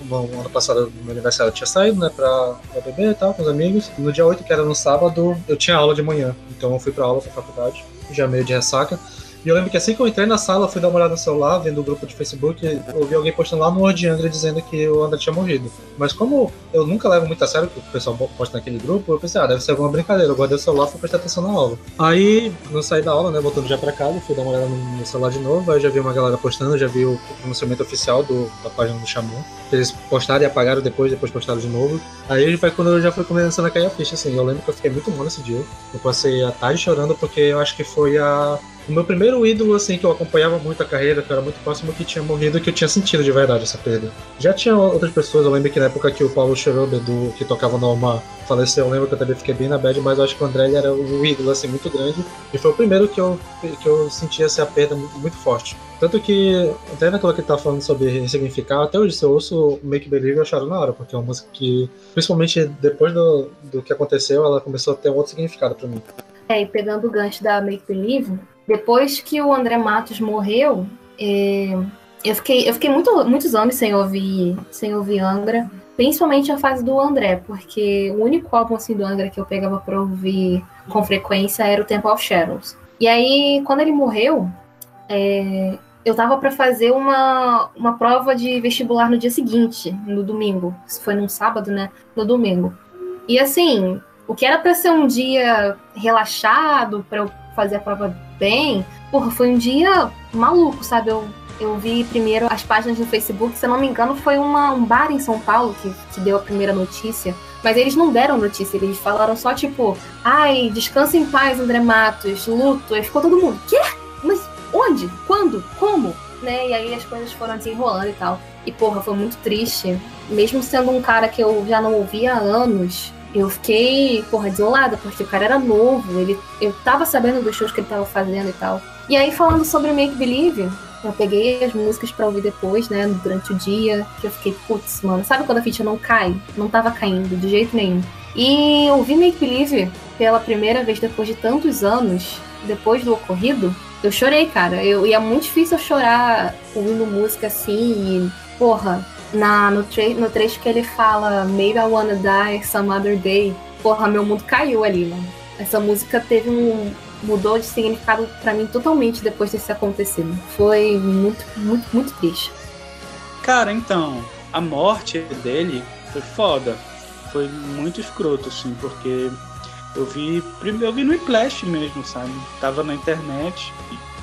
Speaker 8: bom, ano passado, meu aniversário eu tinha saído, né, pra, pra beber e tal, com os amigos. No dia 8, que era no sábado, eu tinha aula de manhã. Então eu fui pra aula, pra faculdade, já meio de ressaca. E eu lembro que assim que eu entrei na sala, fui dar uma olhada no celular, vendo o grupo de Facebook, ouvi alguém postando lá no Word Angra dizendo que o André tinha morrido. Mas como eu nunca levo muito a sério o que o pessoal posta naquele grupo, eu pensei, ah, deve ser alguma brincadeira. Eu guardei o celular fui prestar atenção na aula. Aí, no saí da aula, né, voltando já pra casa, fui dar uma olhada no celular de novo, aí já vi uma galera postando, já vi o pronunciamento oficial do, da página do Xamã. Eles postaram e apagaram depois, depois postaram de novo. Aí foi quando eu já fui começando a cair a ficha, assim. Eu lembro que eu fiquei muito mal nesse dia. Eu passei a tarde chorando porque eu acho que foi a o meu primeiro ídolo, assim, que eu acompanhava muito a carreira, que era muito próximo, que tinha morrido, que eu tinha sentido de verdade essa perda. Já tinha outras pessoas, eu lembro que na época que o Paulo Schroeder, do que tocava no Alma, faleceu, eu lembro que eu também fiquei bem na bad, mas eu acho que o André era o ídolo, assim, muito grande. E foi o primeiro que eu, que eu senti essa perda muito forte. Tanto que, até naquilo que ele tava falando sobre significar, até hoje, se eu ouço Make Believe, eu choro na hora, porque é uma música que, principalmente depois do, do que aconteceu, ela começou a ter um outro significado para mim.
Speaker 7: É, e pegando o gancho da Make Believe, depois que o André Matos morreu, é, eu fiquei, eu fiquei muito, muitos anos sem ouvir, sem ouvir Angra, principalmente a fase do André, porque o único álbum assim, do Angra que eu pegava para ouvir com frequência era o Temple of Shadows. E aí, quando ele morreu, é, eu tava para fazer uma, uma prova de vestibular no dia seguinte, no domingo. Isso foi num sábado, né? No domingo. E assim, o que era para ser um dia relaxado, para eu fazer a prova bem, porra, foi um dia maluco, sabe? Eu, eu vi primeiro as páginas no Facebook, se eu não me engano, foi uma, um bar em São Paulo que, que deu a primeira notícia. Mas eles não deram notícia, eles falaram só tipo, ai, descansa em paz, André Matos, luto. Aí ficou todo mundo, quê? Mas onde? Quando? Como? Né? E aí as coisas foram desenrolando e tal. E porra, foi muito triste. Mesmo sendo um cara que eu já não ouvia há anos, eu fiquei, porra, desolada, porque o cara era novo, ele, eu tava sabendo dos shows que ele tava fazendo e tal. E aí, falando sobre Make Believe, eu peguei as músicas pra ouvir depois, né, durante o dia, que eu fiquei, putz, mano, sabe quando a ficha não cai? Não tava caindo, de jeito nenhum. E ouvi Make Believe pela primeira vez depois de tantos anos, depois do ocorrido, eu chorei, cara. Eu, e é muito difícil eu chorar ouvindo música assim, e, porra, na, no, tre no trecho que ele fala Maybe I Wanna Die Some Other Day, porra, meu mundo caiu ali, né? Essa música teve um. mudou de significado para mim totalmente depois desse acontecido. Foi muito, muito, muito triste.
Speaker 6: Cara, então, a morte dele foi foda. Foi muito escroto, assim, porque eu vi. Eu vi no Flash mesmo, sabe? Tava na internet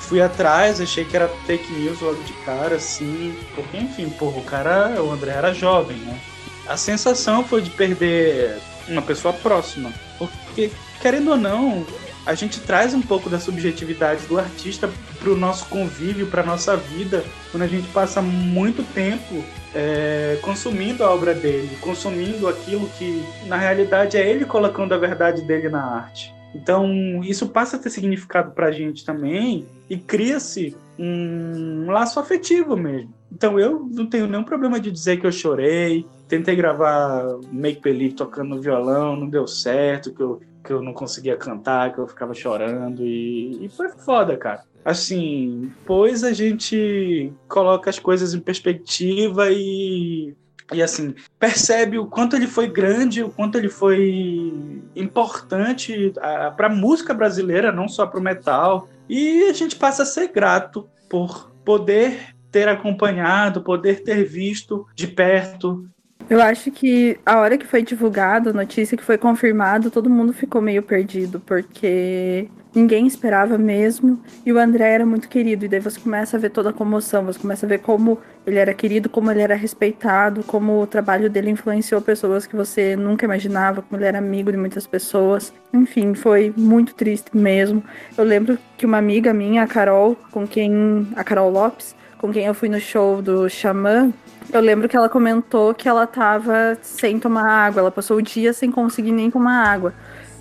Speaker 6: fui atrás, achei que era fake news logo de cara, assim, porque enfim, porra, o cara, o André era jovem, né? A sensação foi de perder uma pessoa próxima, porque querendo ou não, a gente traz um pouco da subjetividade do artista para o nosso convívio, para nossa vida, quando a gente passa muito tempo é, consumindo a obra dele, consumindo aquilo que na realidade é ele colocando a verdade dele na arte. Então, isso passa a ter significado para a gente também e cria-se um laço afetivo mesmo. Então, eu não tenho nenhum problema de dizer que eu chorei, tentei gravar Make Believe tocando no violão, não deu certo, que eu, que eu não conseguia cantar, que eu ficava chorando e, e foi foda, cara. Assim, pois a gente coloca as coisas em perspectiva e e assim, percebe o quanto ele foi grande, o quanto ele foi importante para a música brasileira, não só para o metal. E a gente passa a ser grato por poder ter acompanhado, poder ter visto de perto.
Speaker 5: Eu acho que a hora que foi divulgada a notícia, que foi confirmado, todo mundo ficou meio perdido, porque ninguém esperava mesmo. E o André era muito querido. E daí você começa a ver toda a comoção, você começa a ver como ele era querido, como ele era respeitado, como o trabalho dele influenciou pessoas que você nunca imaginava, como ele era amigo de muitas pessoas. Enfim, foi muito triste mesmo. Eu lembro que uma amiga minha, a Carol, com quem. a Carol Lopes, com quem eu fui no show do Xamã, eu lembro que ela comentou que ela tava sem tomar água, ela passou o dia sem conseguir nem tomar água.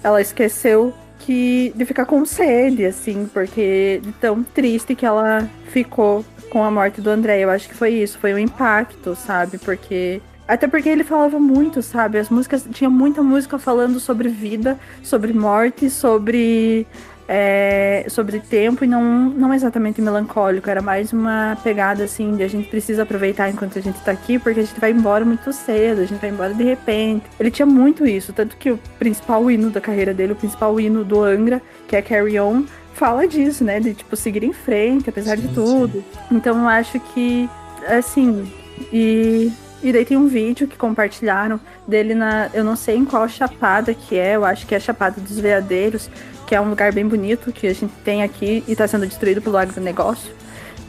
Speaker 5: Ela esqueceu que de ficar com sede, assim, porque de tão triste que ela ficou com a morte do André. Eu acho que foi isso, foi um impacto, sabe? Porque até porque ele falava muito, sabe? As músicas tinha muita música falando sobre vida, sobre morte, sobre é, sobre tempo e não, não exatamente melancólico, era mais uma pegada assim de a gente precisa aproveitar enquanto a gente tá aqui, porque a gente vai embora muito cedo, a gente vai embora de repente. Ele tinha muito isso, tanto que o principal hino da carreira dele, o principal hino do Angra, que é Carry On, fala disso, né? De tipo seguir em frente, apesar sim, de tudo. Sim. Então eu acho que assim, e e daí tem um vídeo que compartilharam dele na. Eu não sei em qual chapada que é, eu acho que é a Chapada dos Veadeiros, que é um lugar bem bonito que a gente tem aqui e está sendo destruído pelo agronegócio.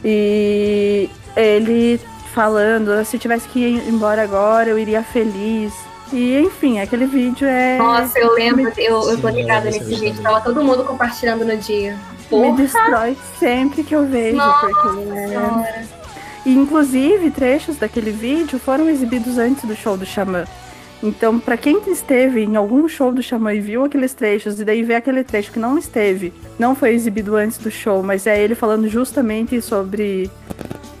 Speaker 5: E ele falando, se tivesse que ir embora agora, eu iria feliz. E enfim, aquele vídeo é.
Speaker 7: Nossa, eu lembro, eu, eu tô ligada nesse vídeo, tava todo mundo compartilhando no dia.
Speaker 5: Porra. Me destrói sempre que eu vejo, Nossa porque. É... E, inclusive, trechos daquele vídeo foram exibidos antes do show do Xamã. Então, para quem esteve em algum show do Xamã e viu aqueles trechos, e daí vê aquele trecho que não esteve, não foi exibido antes do show, mas é ele falando justamente sobre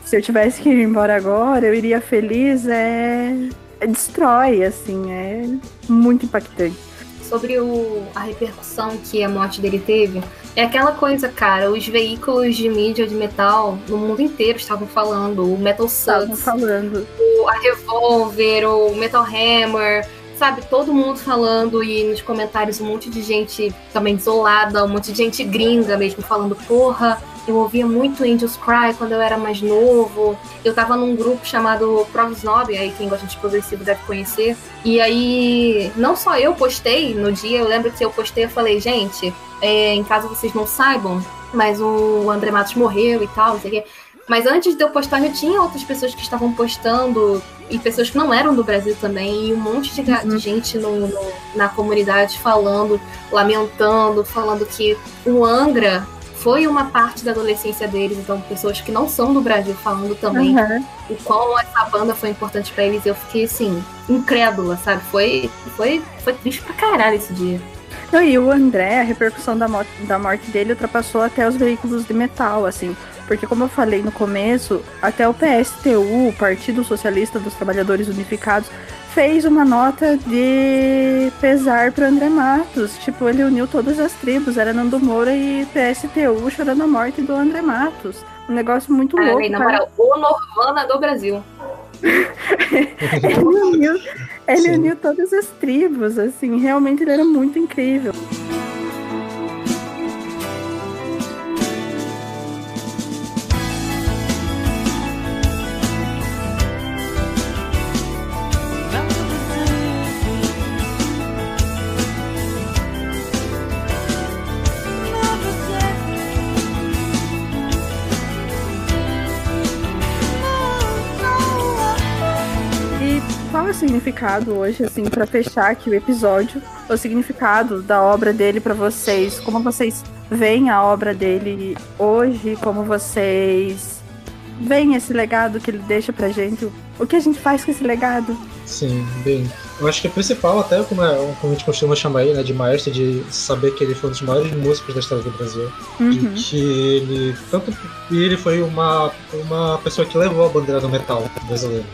Speaker 5: se eu tivesse que ir embora agora, eu iria feliz, é. é destrói, assim, é muito impactante.
Speaker 7: Sobre o... a repercussão que a morte dele teve, é aquela coisa, cara, os veículos de mídia de metal no mundo inteiro estavam falando, o Metal Sucks,
Speaker 5: falando.
Speaker 7: O, a Revolver, o Metal Hammer, sabe, todo mundo falando e nos comentários um monte de gente também desolada, um monte de gente gringa mesmo falando, porra, eu ouvia muito Angels Cry quando eu era mais novo. Eu tava num grupo chamado Provos Nobre, aí quem gosta de progressivo deve conhecer. E aí, não só eu postei no dia, eu lembro que eu postei, eu falei, gente, é, em caso vocês não saibam, mas o André Matos morreu e tal, não sei o quê. Mas antes de eu postar, já tinha outras pessoas que estavam postando, e pessoas que não eram do Brasil também, e um monte de, uhum. gente no, no, na comunidade falando, lamentando, falando que o Angra foi uma parte da adolescência deles, então pessoas que não são do Brasil falando também uhum. o quão essa banda foi importante para eles. Eu fiquei assim, incrédula, sabe? Foi, foi, foi triste pra caralho esse dia.
Speaker 5: Não, e o André, a repercussão da morte, da morte dele ultrapassou até os veículos de metal, assim. Porque, como eu falei no começo, até o PSTU, o Partido Socialista dos Trabalhadores Unificados, fez uma nota de pesar para André Matos. Tipo, ele uniu todas as tribos, era Nando Moura e PSTU chorando a morte do André Matos. Um negócio muito ah, louco.
Speaker 7: Na moral, o Norvana do Brasil. [LAUGHS]
Speaker 5: ele uniu, ele uniu todas as tribos, assim, realmente ele era muito incrível. Significado hoje, assim, para fechar aqui o episódio, o significado da obra dele para vocês, como vocês veem a obra dele hoje, como vocês veem esse legado que ele deixa pra gente, o que a gente faz com esse legado?
Speaker 8: Sim, bem. Eu acho que o principal, até como, é, como a gente costuma chamar ele, né, de maestro, de saber que ele foi um dos maiores músicos da história do Brasil. Uhum. De que ele. Tanto. E ele foi uma, uma pessoa que levou a bandeira do metal brasileiro.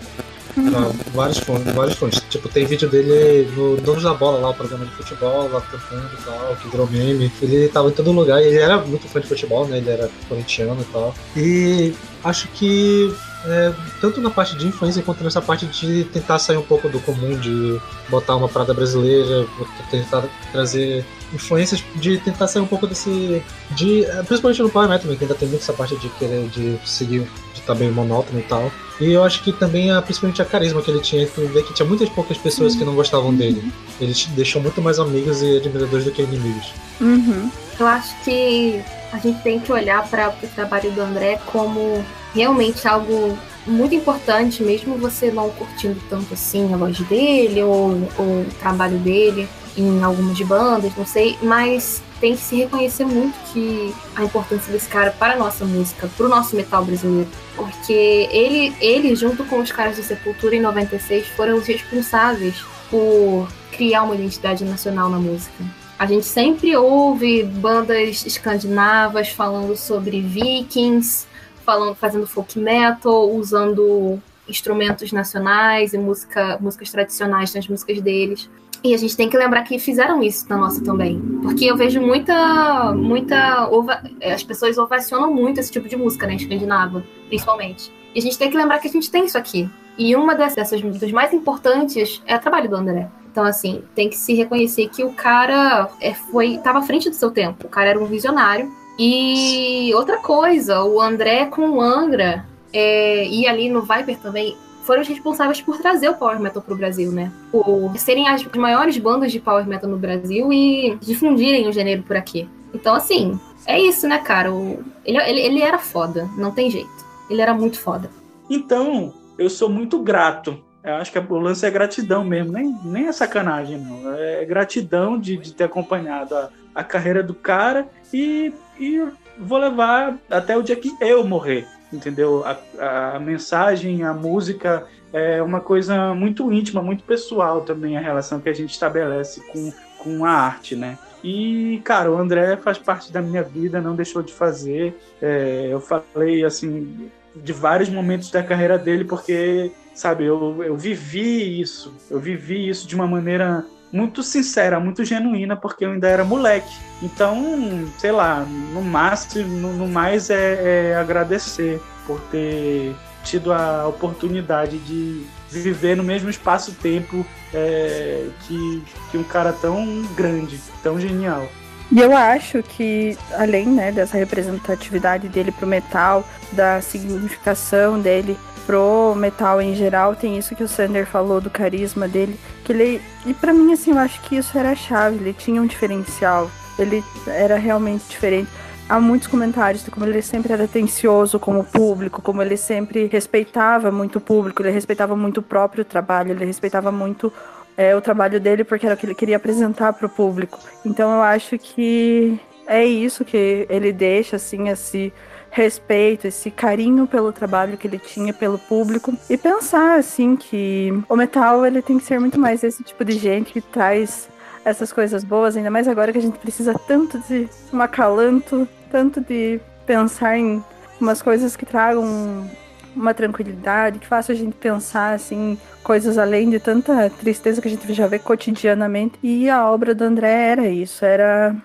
Speaker 8: Pra vários fontes, vários fontes. Tipo, tem vídeo dele no Donos da Bola lá, o programa de futebol, lá cantando e tal, que virou meme. Ele tava em todo lugar, ele era muito fã de futebol, né? Ele era corintiano e tal. E acho que é, tanto na parte de influência quanto nessa parte de tentar sair um pouco do comum, de botar uma parada brasileira, tentar trazer influências de tentar sair um pouco desse. de é, Principalmente no Power Metal, que ainda tem muito essa parte de querer de seguir, de estar tá bem monótono e tal. E eu acho que também, a, principalmente a carisma que ele tinha, tu vê que tinha muitas poucas pessoas que não gostavam uhum. dele. Ele deixou muito mais amigos e admiradores do que inimigos.
Speaker 7: Uhum. Eu acho que a gente tem que olhar para o trabalho do André como realmente algo muito importante, mesmo você não curtindo tanto assim a voz dele ou, ou o trabalho dele em algumas bandas, não sei, mas tem que se reconhecer muito que a importância desse cara para a nossa música, para o nosso metal brasileiro. Porque ele, ele, junto com os caras do Sepultura em 96, foram os responsáveis por criar uma identidade nacional na música. A gente sempre ouve bandas escandinavas falando sobre vikings, falando, fazendo folk metal, usando instrumentos nacionais e música, músicas tradicionais nas músicas deles. E a gente tem que lembrar que fizeram isso na nossa também. Porque eu vejo muita. muita ova... As pessoas ovacionam muito esse tipo de música, né? Escandinava, principalmente. E a gente tem que lembrar que a gente tem isso aqui. E uma dessas, dos mais importantes é o trabalho do André. Então, assim, tem que se reconhecer que o cara é, foi estava à frente do seu tempo. O cara era um visionário. E outra coisa, o André com o Angra é, e ali no Viper também foram os responsáveis por trazer o Power Metal pro Brasil, né? Por serem as maiores bandas de Power Metal no Brasil e difundirem o gênero por aqui. Então, assim, é isso, né, cara? O, ele, ele, ele era foda, não tem jeito. Ele era muito foda.
Speaker 6: Então, eu sou muito grato eu acho que o lance é gratidão mesmo, nem, nem é sacanagem, não. É gratidão de, de ter acompanhado a, a carreira do cara e, e vou levar até o dia que eu morrer, entendeu? A, a mensagem, a música é uma coisa muito íntima, muito pessoal também, a relação que a gente estabelece com, com a arte, né? E, cara, o André faz parte da minha vida, não deixou de fazer. É, eu falei, assim, de vários momentos da carreira dele, porque sabe? Eu, eu vivi isso, eu vivi isso de uma maneira muito sincera, muito genuína, porque eu ainda era moleque. Então, sei lá, no máximo, no, no mais é, é, agradecer por ter tido a oportunidade de viver no mesmo espaço-tempo é, que, que um cara tão grande, tão genial.
Speaker 5: E eu acho que, além né, dessa representatividade dele pro metal, da significação dele pro metal em geral, tem isso que o Sander falou do carisma dele, que ele e para mim assim, eu acho que isso era a chave, ele tinha um diferencial. Ele era realmente diferente. Há muitos comentários de como ele sempre era atencioso com o público, como ele sempre respeitava muito o público, ele respeitava muito o próprio trabalho, ele respeitava muito é, o trabalho dele porque era o que ele queria apresentar para o público. Então eu acho que é isso que ele deixa assim esse respeito, esse carinho pelo trabalho que ele tinha pelo público e pensar assim que o metal ele tem que ser muito mais esse tipo de gente que traz essas coisas boas, ainda mais agora que a gente precisa tanto de um acalanto, tanto de pensar em umas coisas que tragam uma tranquilidade, que faça a gente pensar assim, coisas além de tanta tristeza que a gente já vê cotidianamente. E a obra do André era isso, era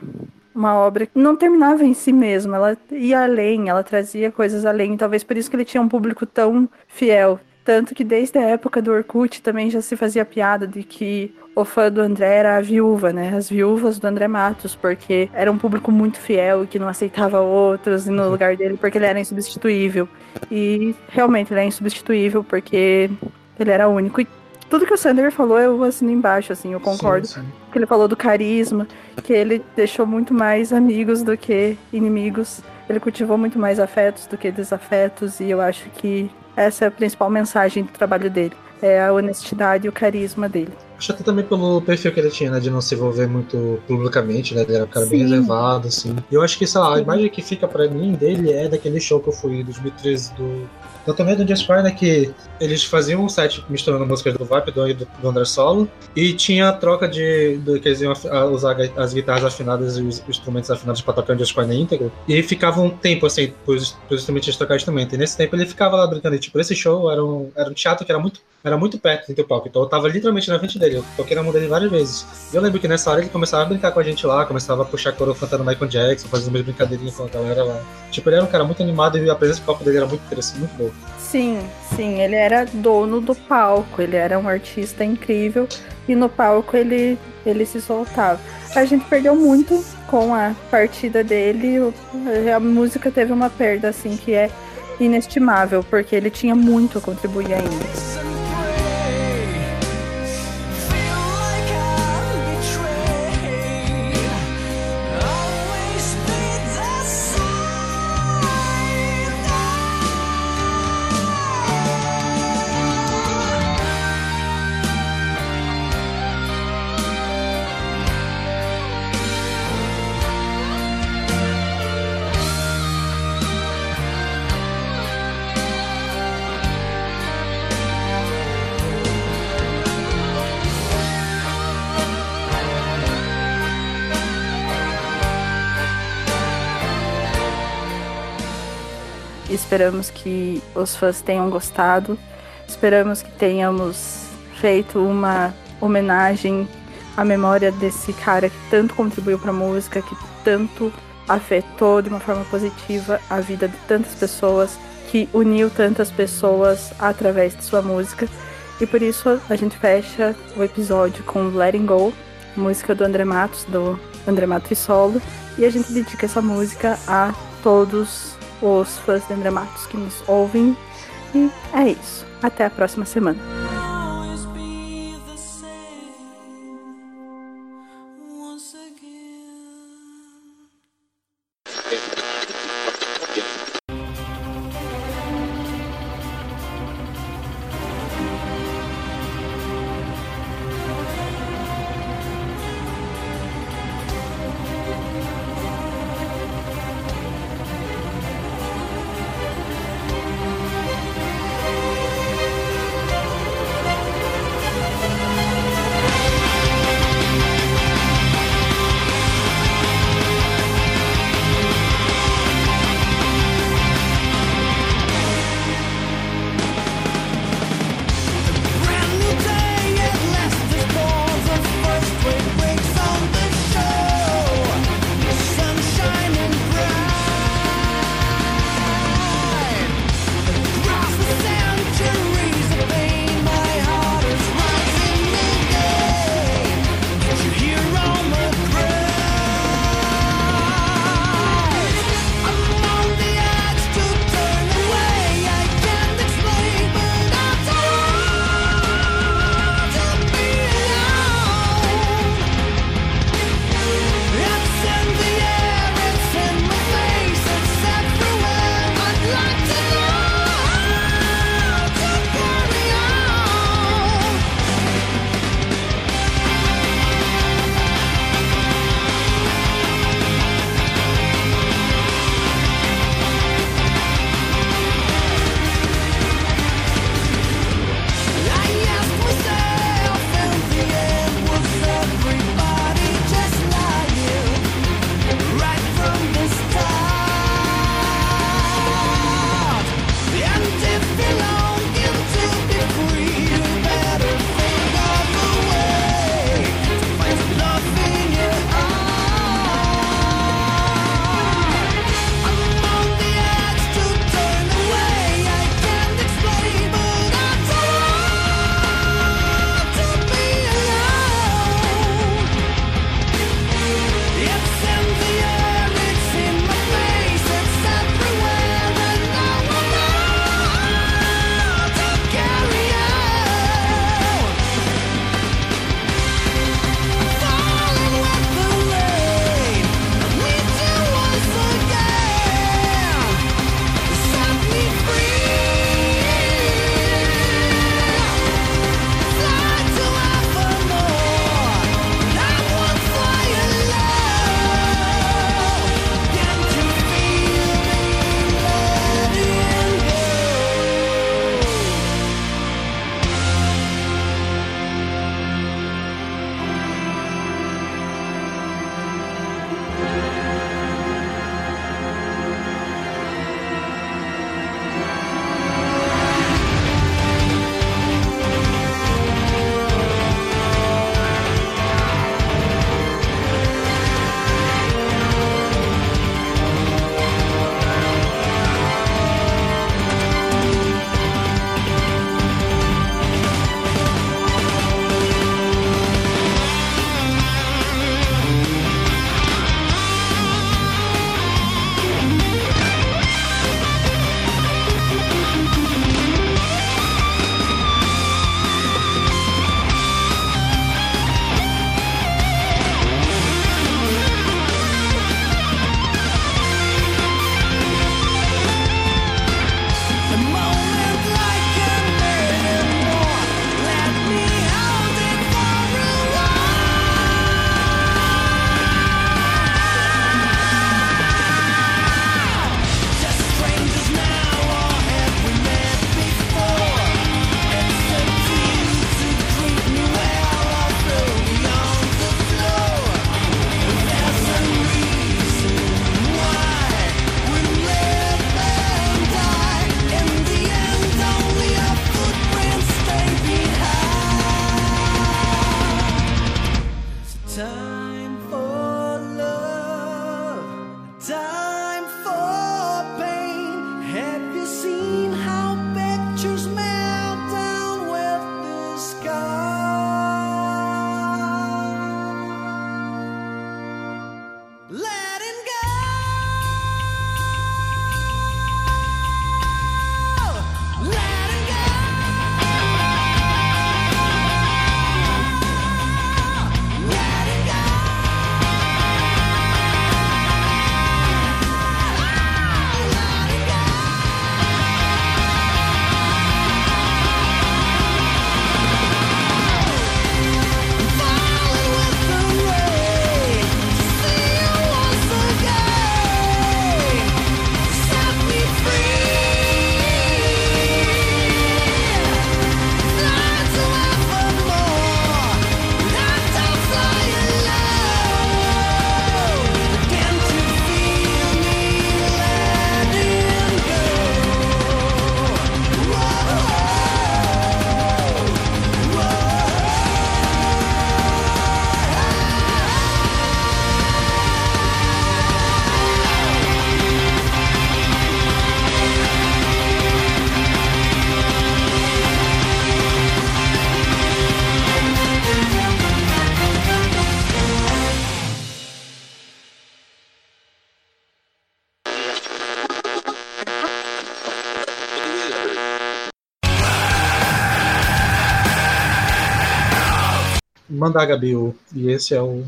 Speaker 5: uma obra que não terminava em si mesma, ela ia além, ela trazia coisas além, talvez por isso que ele tinha um público tão fiel. Tanto que desde a época do Orkut também já se fazia piada de que o fã do André era a viúva, né? As viúvas do André Matos, porque era um público muito fiel e que não aceitava outros no lugar dele porque ele era insubstituível. E realmente ele é insubstituível porque ele era único. E tudo que o Sander falou, eu assino embaixo, assim, eu concordo. Sim, sim. Que ele falou do carisma, que ele deixou muito mais amigos do que inimigos. Ele cultivou muito mais afetos do que desafetos, e eu acho que essa é a principal mensagem do trabalho dele. É a honestidade e o carisma dele.
Speaker 8: Acho até também pelo perfil que ele tinha, né? De não se envolver muito publicamente, né? Ele era um cara Sim. bem reservado, assim. E eu acho que, sei lá, a imagem que fica para mim dele é daquele show que eu fui em 2013 do também do Just né, que eles faziam um set misturando músicas do Vibe do, do André Solo e tinha a troca de, de que eles iam usar as guitarras afinadas e os instrumentos afinados para tocar o Just Fire na íntegra e ficava um tempo assim para os instrumentos tocar instrumento. E nesse tempo ele ficava lá brincando. E, tipo, esse show era um, era um teatro que era muito, era muito perto do palco, então eu tava literalmente na frente dele. Eu toquei na mão dele várias vezes. E eu lembro que nessa hora ele começava a brincar com a gente lá, começava a puxar coro cantando Michael Jackson, fazendo umas brincadeirinhas com a galera lá. Tipo, ele era um cara muito animado e a presença do palco dele era muito interessante, muito boa.
Speaker 5: Sim, sim, ele era dono do palco, ele era um artista incrível e no palco ele, ele se soltava. A gente perdeu muito com a partida dele, a música teve uma perda assim que é inestimável, porque ele tinha muito a contribuir ainda. Esperamos que os fãs tenham gostado. Esperamos que tenhamos feito uma homenagem à memória desse cara que tanto contribuiu para a música, que tanto afetou de uma forma positiva a vida de tantas pessoas, que uniu tantas pessoas através de sua música. E por isso a gente fecha o episódio com Letting Go, música do André Matos, do André Matos Solo, e a gente dedica essa música a todos os fãs de André Matos que nos ouvem. E é isso. Até a próxima semana.
Speaker 8: Mandar, Gabi. O, e esse é o.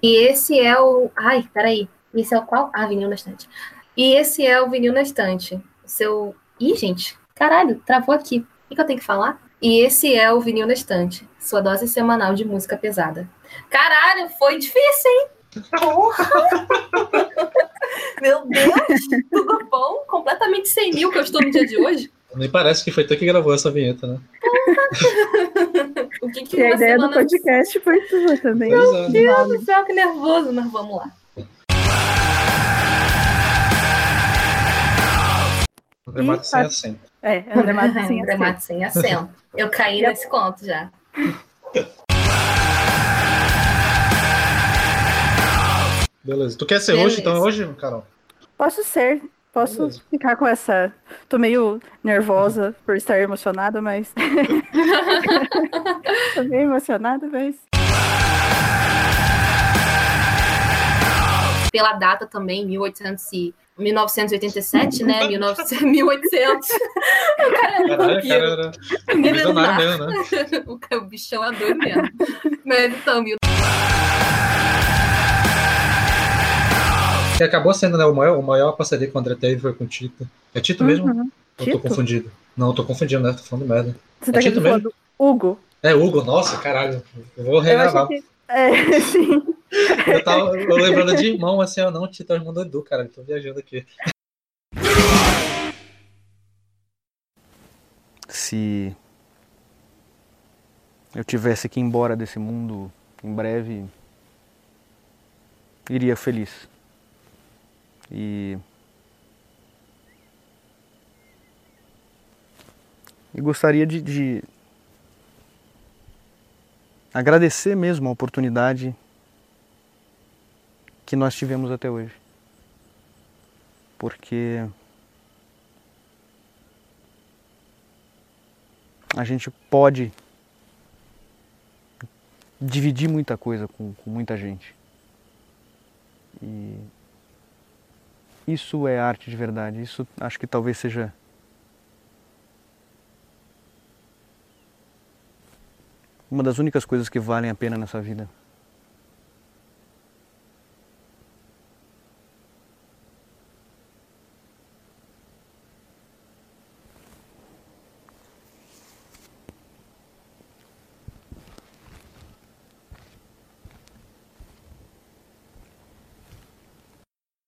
Speaker 7: E esse é o. Ai, peraí. Esse é o qual? Ah, vinil na estante. E esse é o vinil na estante. Seu. Ih, gente. Caralho, travou aqui. O que, que eu tenho que falar? E esse é o vinil na estante. Sua dose semanal de música pesada. Caralho, foi difícil, hein? Porra! Meu Deus! Tudo bom? Completamente sem mil que eu estou no dia de hoje.
Speaker 8: Nem parece que foi tu que gravou essa vinheta, né? [LAUGHS]
Speaker 7: O que que
Speaker 5: E a ideia do
Speaker 7: semana-
Speaker 5: podcast foi tua também.
Speaker 8: É.
Speaker 7: Meu Deus do céu, que nervoso, mas vamos lá.
Speaker 8: André Matos sem acento.
Speaker 5: É, André Matos sem [LAUGHS]
Speaker 7: André
Speaker 5: acento.
Speaker 7: Matos sem acento. Eu caí nesse conto já.
Speaker 8: Beleza. Tu quer ser
Speaker 7: Beleza.
Speaker 8: hoje, então hoje, Carol?
Speaker 5: Posso ser. Posso
Speaker 8: Beleza.
Speaker 5: ficar com essa. Tô meio nervosa por estar emocionada, mas. [LAUGHS] [LAUGHS] Tô meio emocionada, mas.
Speaker 7: Pela data também, 1800 e... 1987, né? 1900... 1800. [LAUGHS] O cara é um
Speaker 8: Caralho, o cara era mesmo, né?
Speaker 7: o bichão é doido mesmo. Mas então,
Speaker 8: Que acabou sendo, né, o maior, o maior parceria que o André teve foi com o Tito. É Tito mesmo?
Speaker 5: Uhum.
Speaker 8: Ou tô
Speaker 5: Tito?
Speaker 8: confundido? Não, eu tô confundindo, né? Tô falando merda.
Speaker 5: Você
Speaker 8: É
Speaker 5: tá
Speaker 8: Tito
Speaker 5: do Hugo?
Speaker 8: É Hugo, nossa, caralho. Eu vou
Speaker 5: Eu
Speaker 8: regravar.
Speaker 5: acho que. É, [LAUGHS] sim.
Speaker 8: Eu tava eu lembrando de irmão, assim, ó, não, Tito é o irmão do Edu, cara. Eu tô viajando aqui.
Speaker 9: Se eu tivesse que ir embora desse mundo em breve, iria feliz. E. E gostaria de, de agradecer mesmo a oportunidade que nós tivemos até hoje. Porque a gente pode dividir muita coisa com, com muita gente. E isso é arte de verdade. Isso acho que talvez seja uma das únicas coisas que valem a pena nessa vida.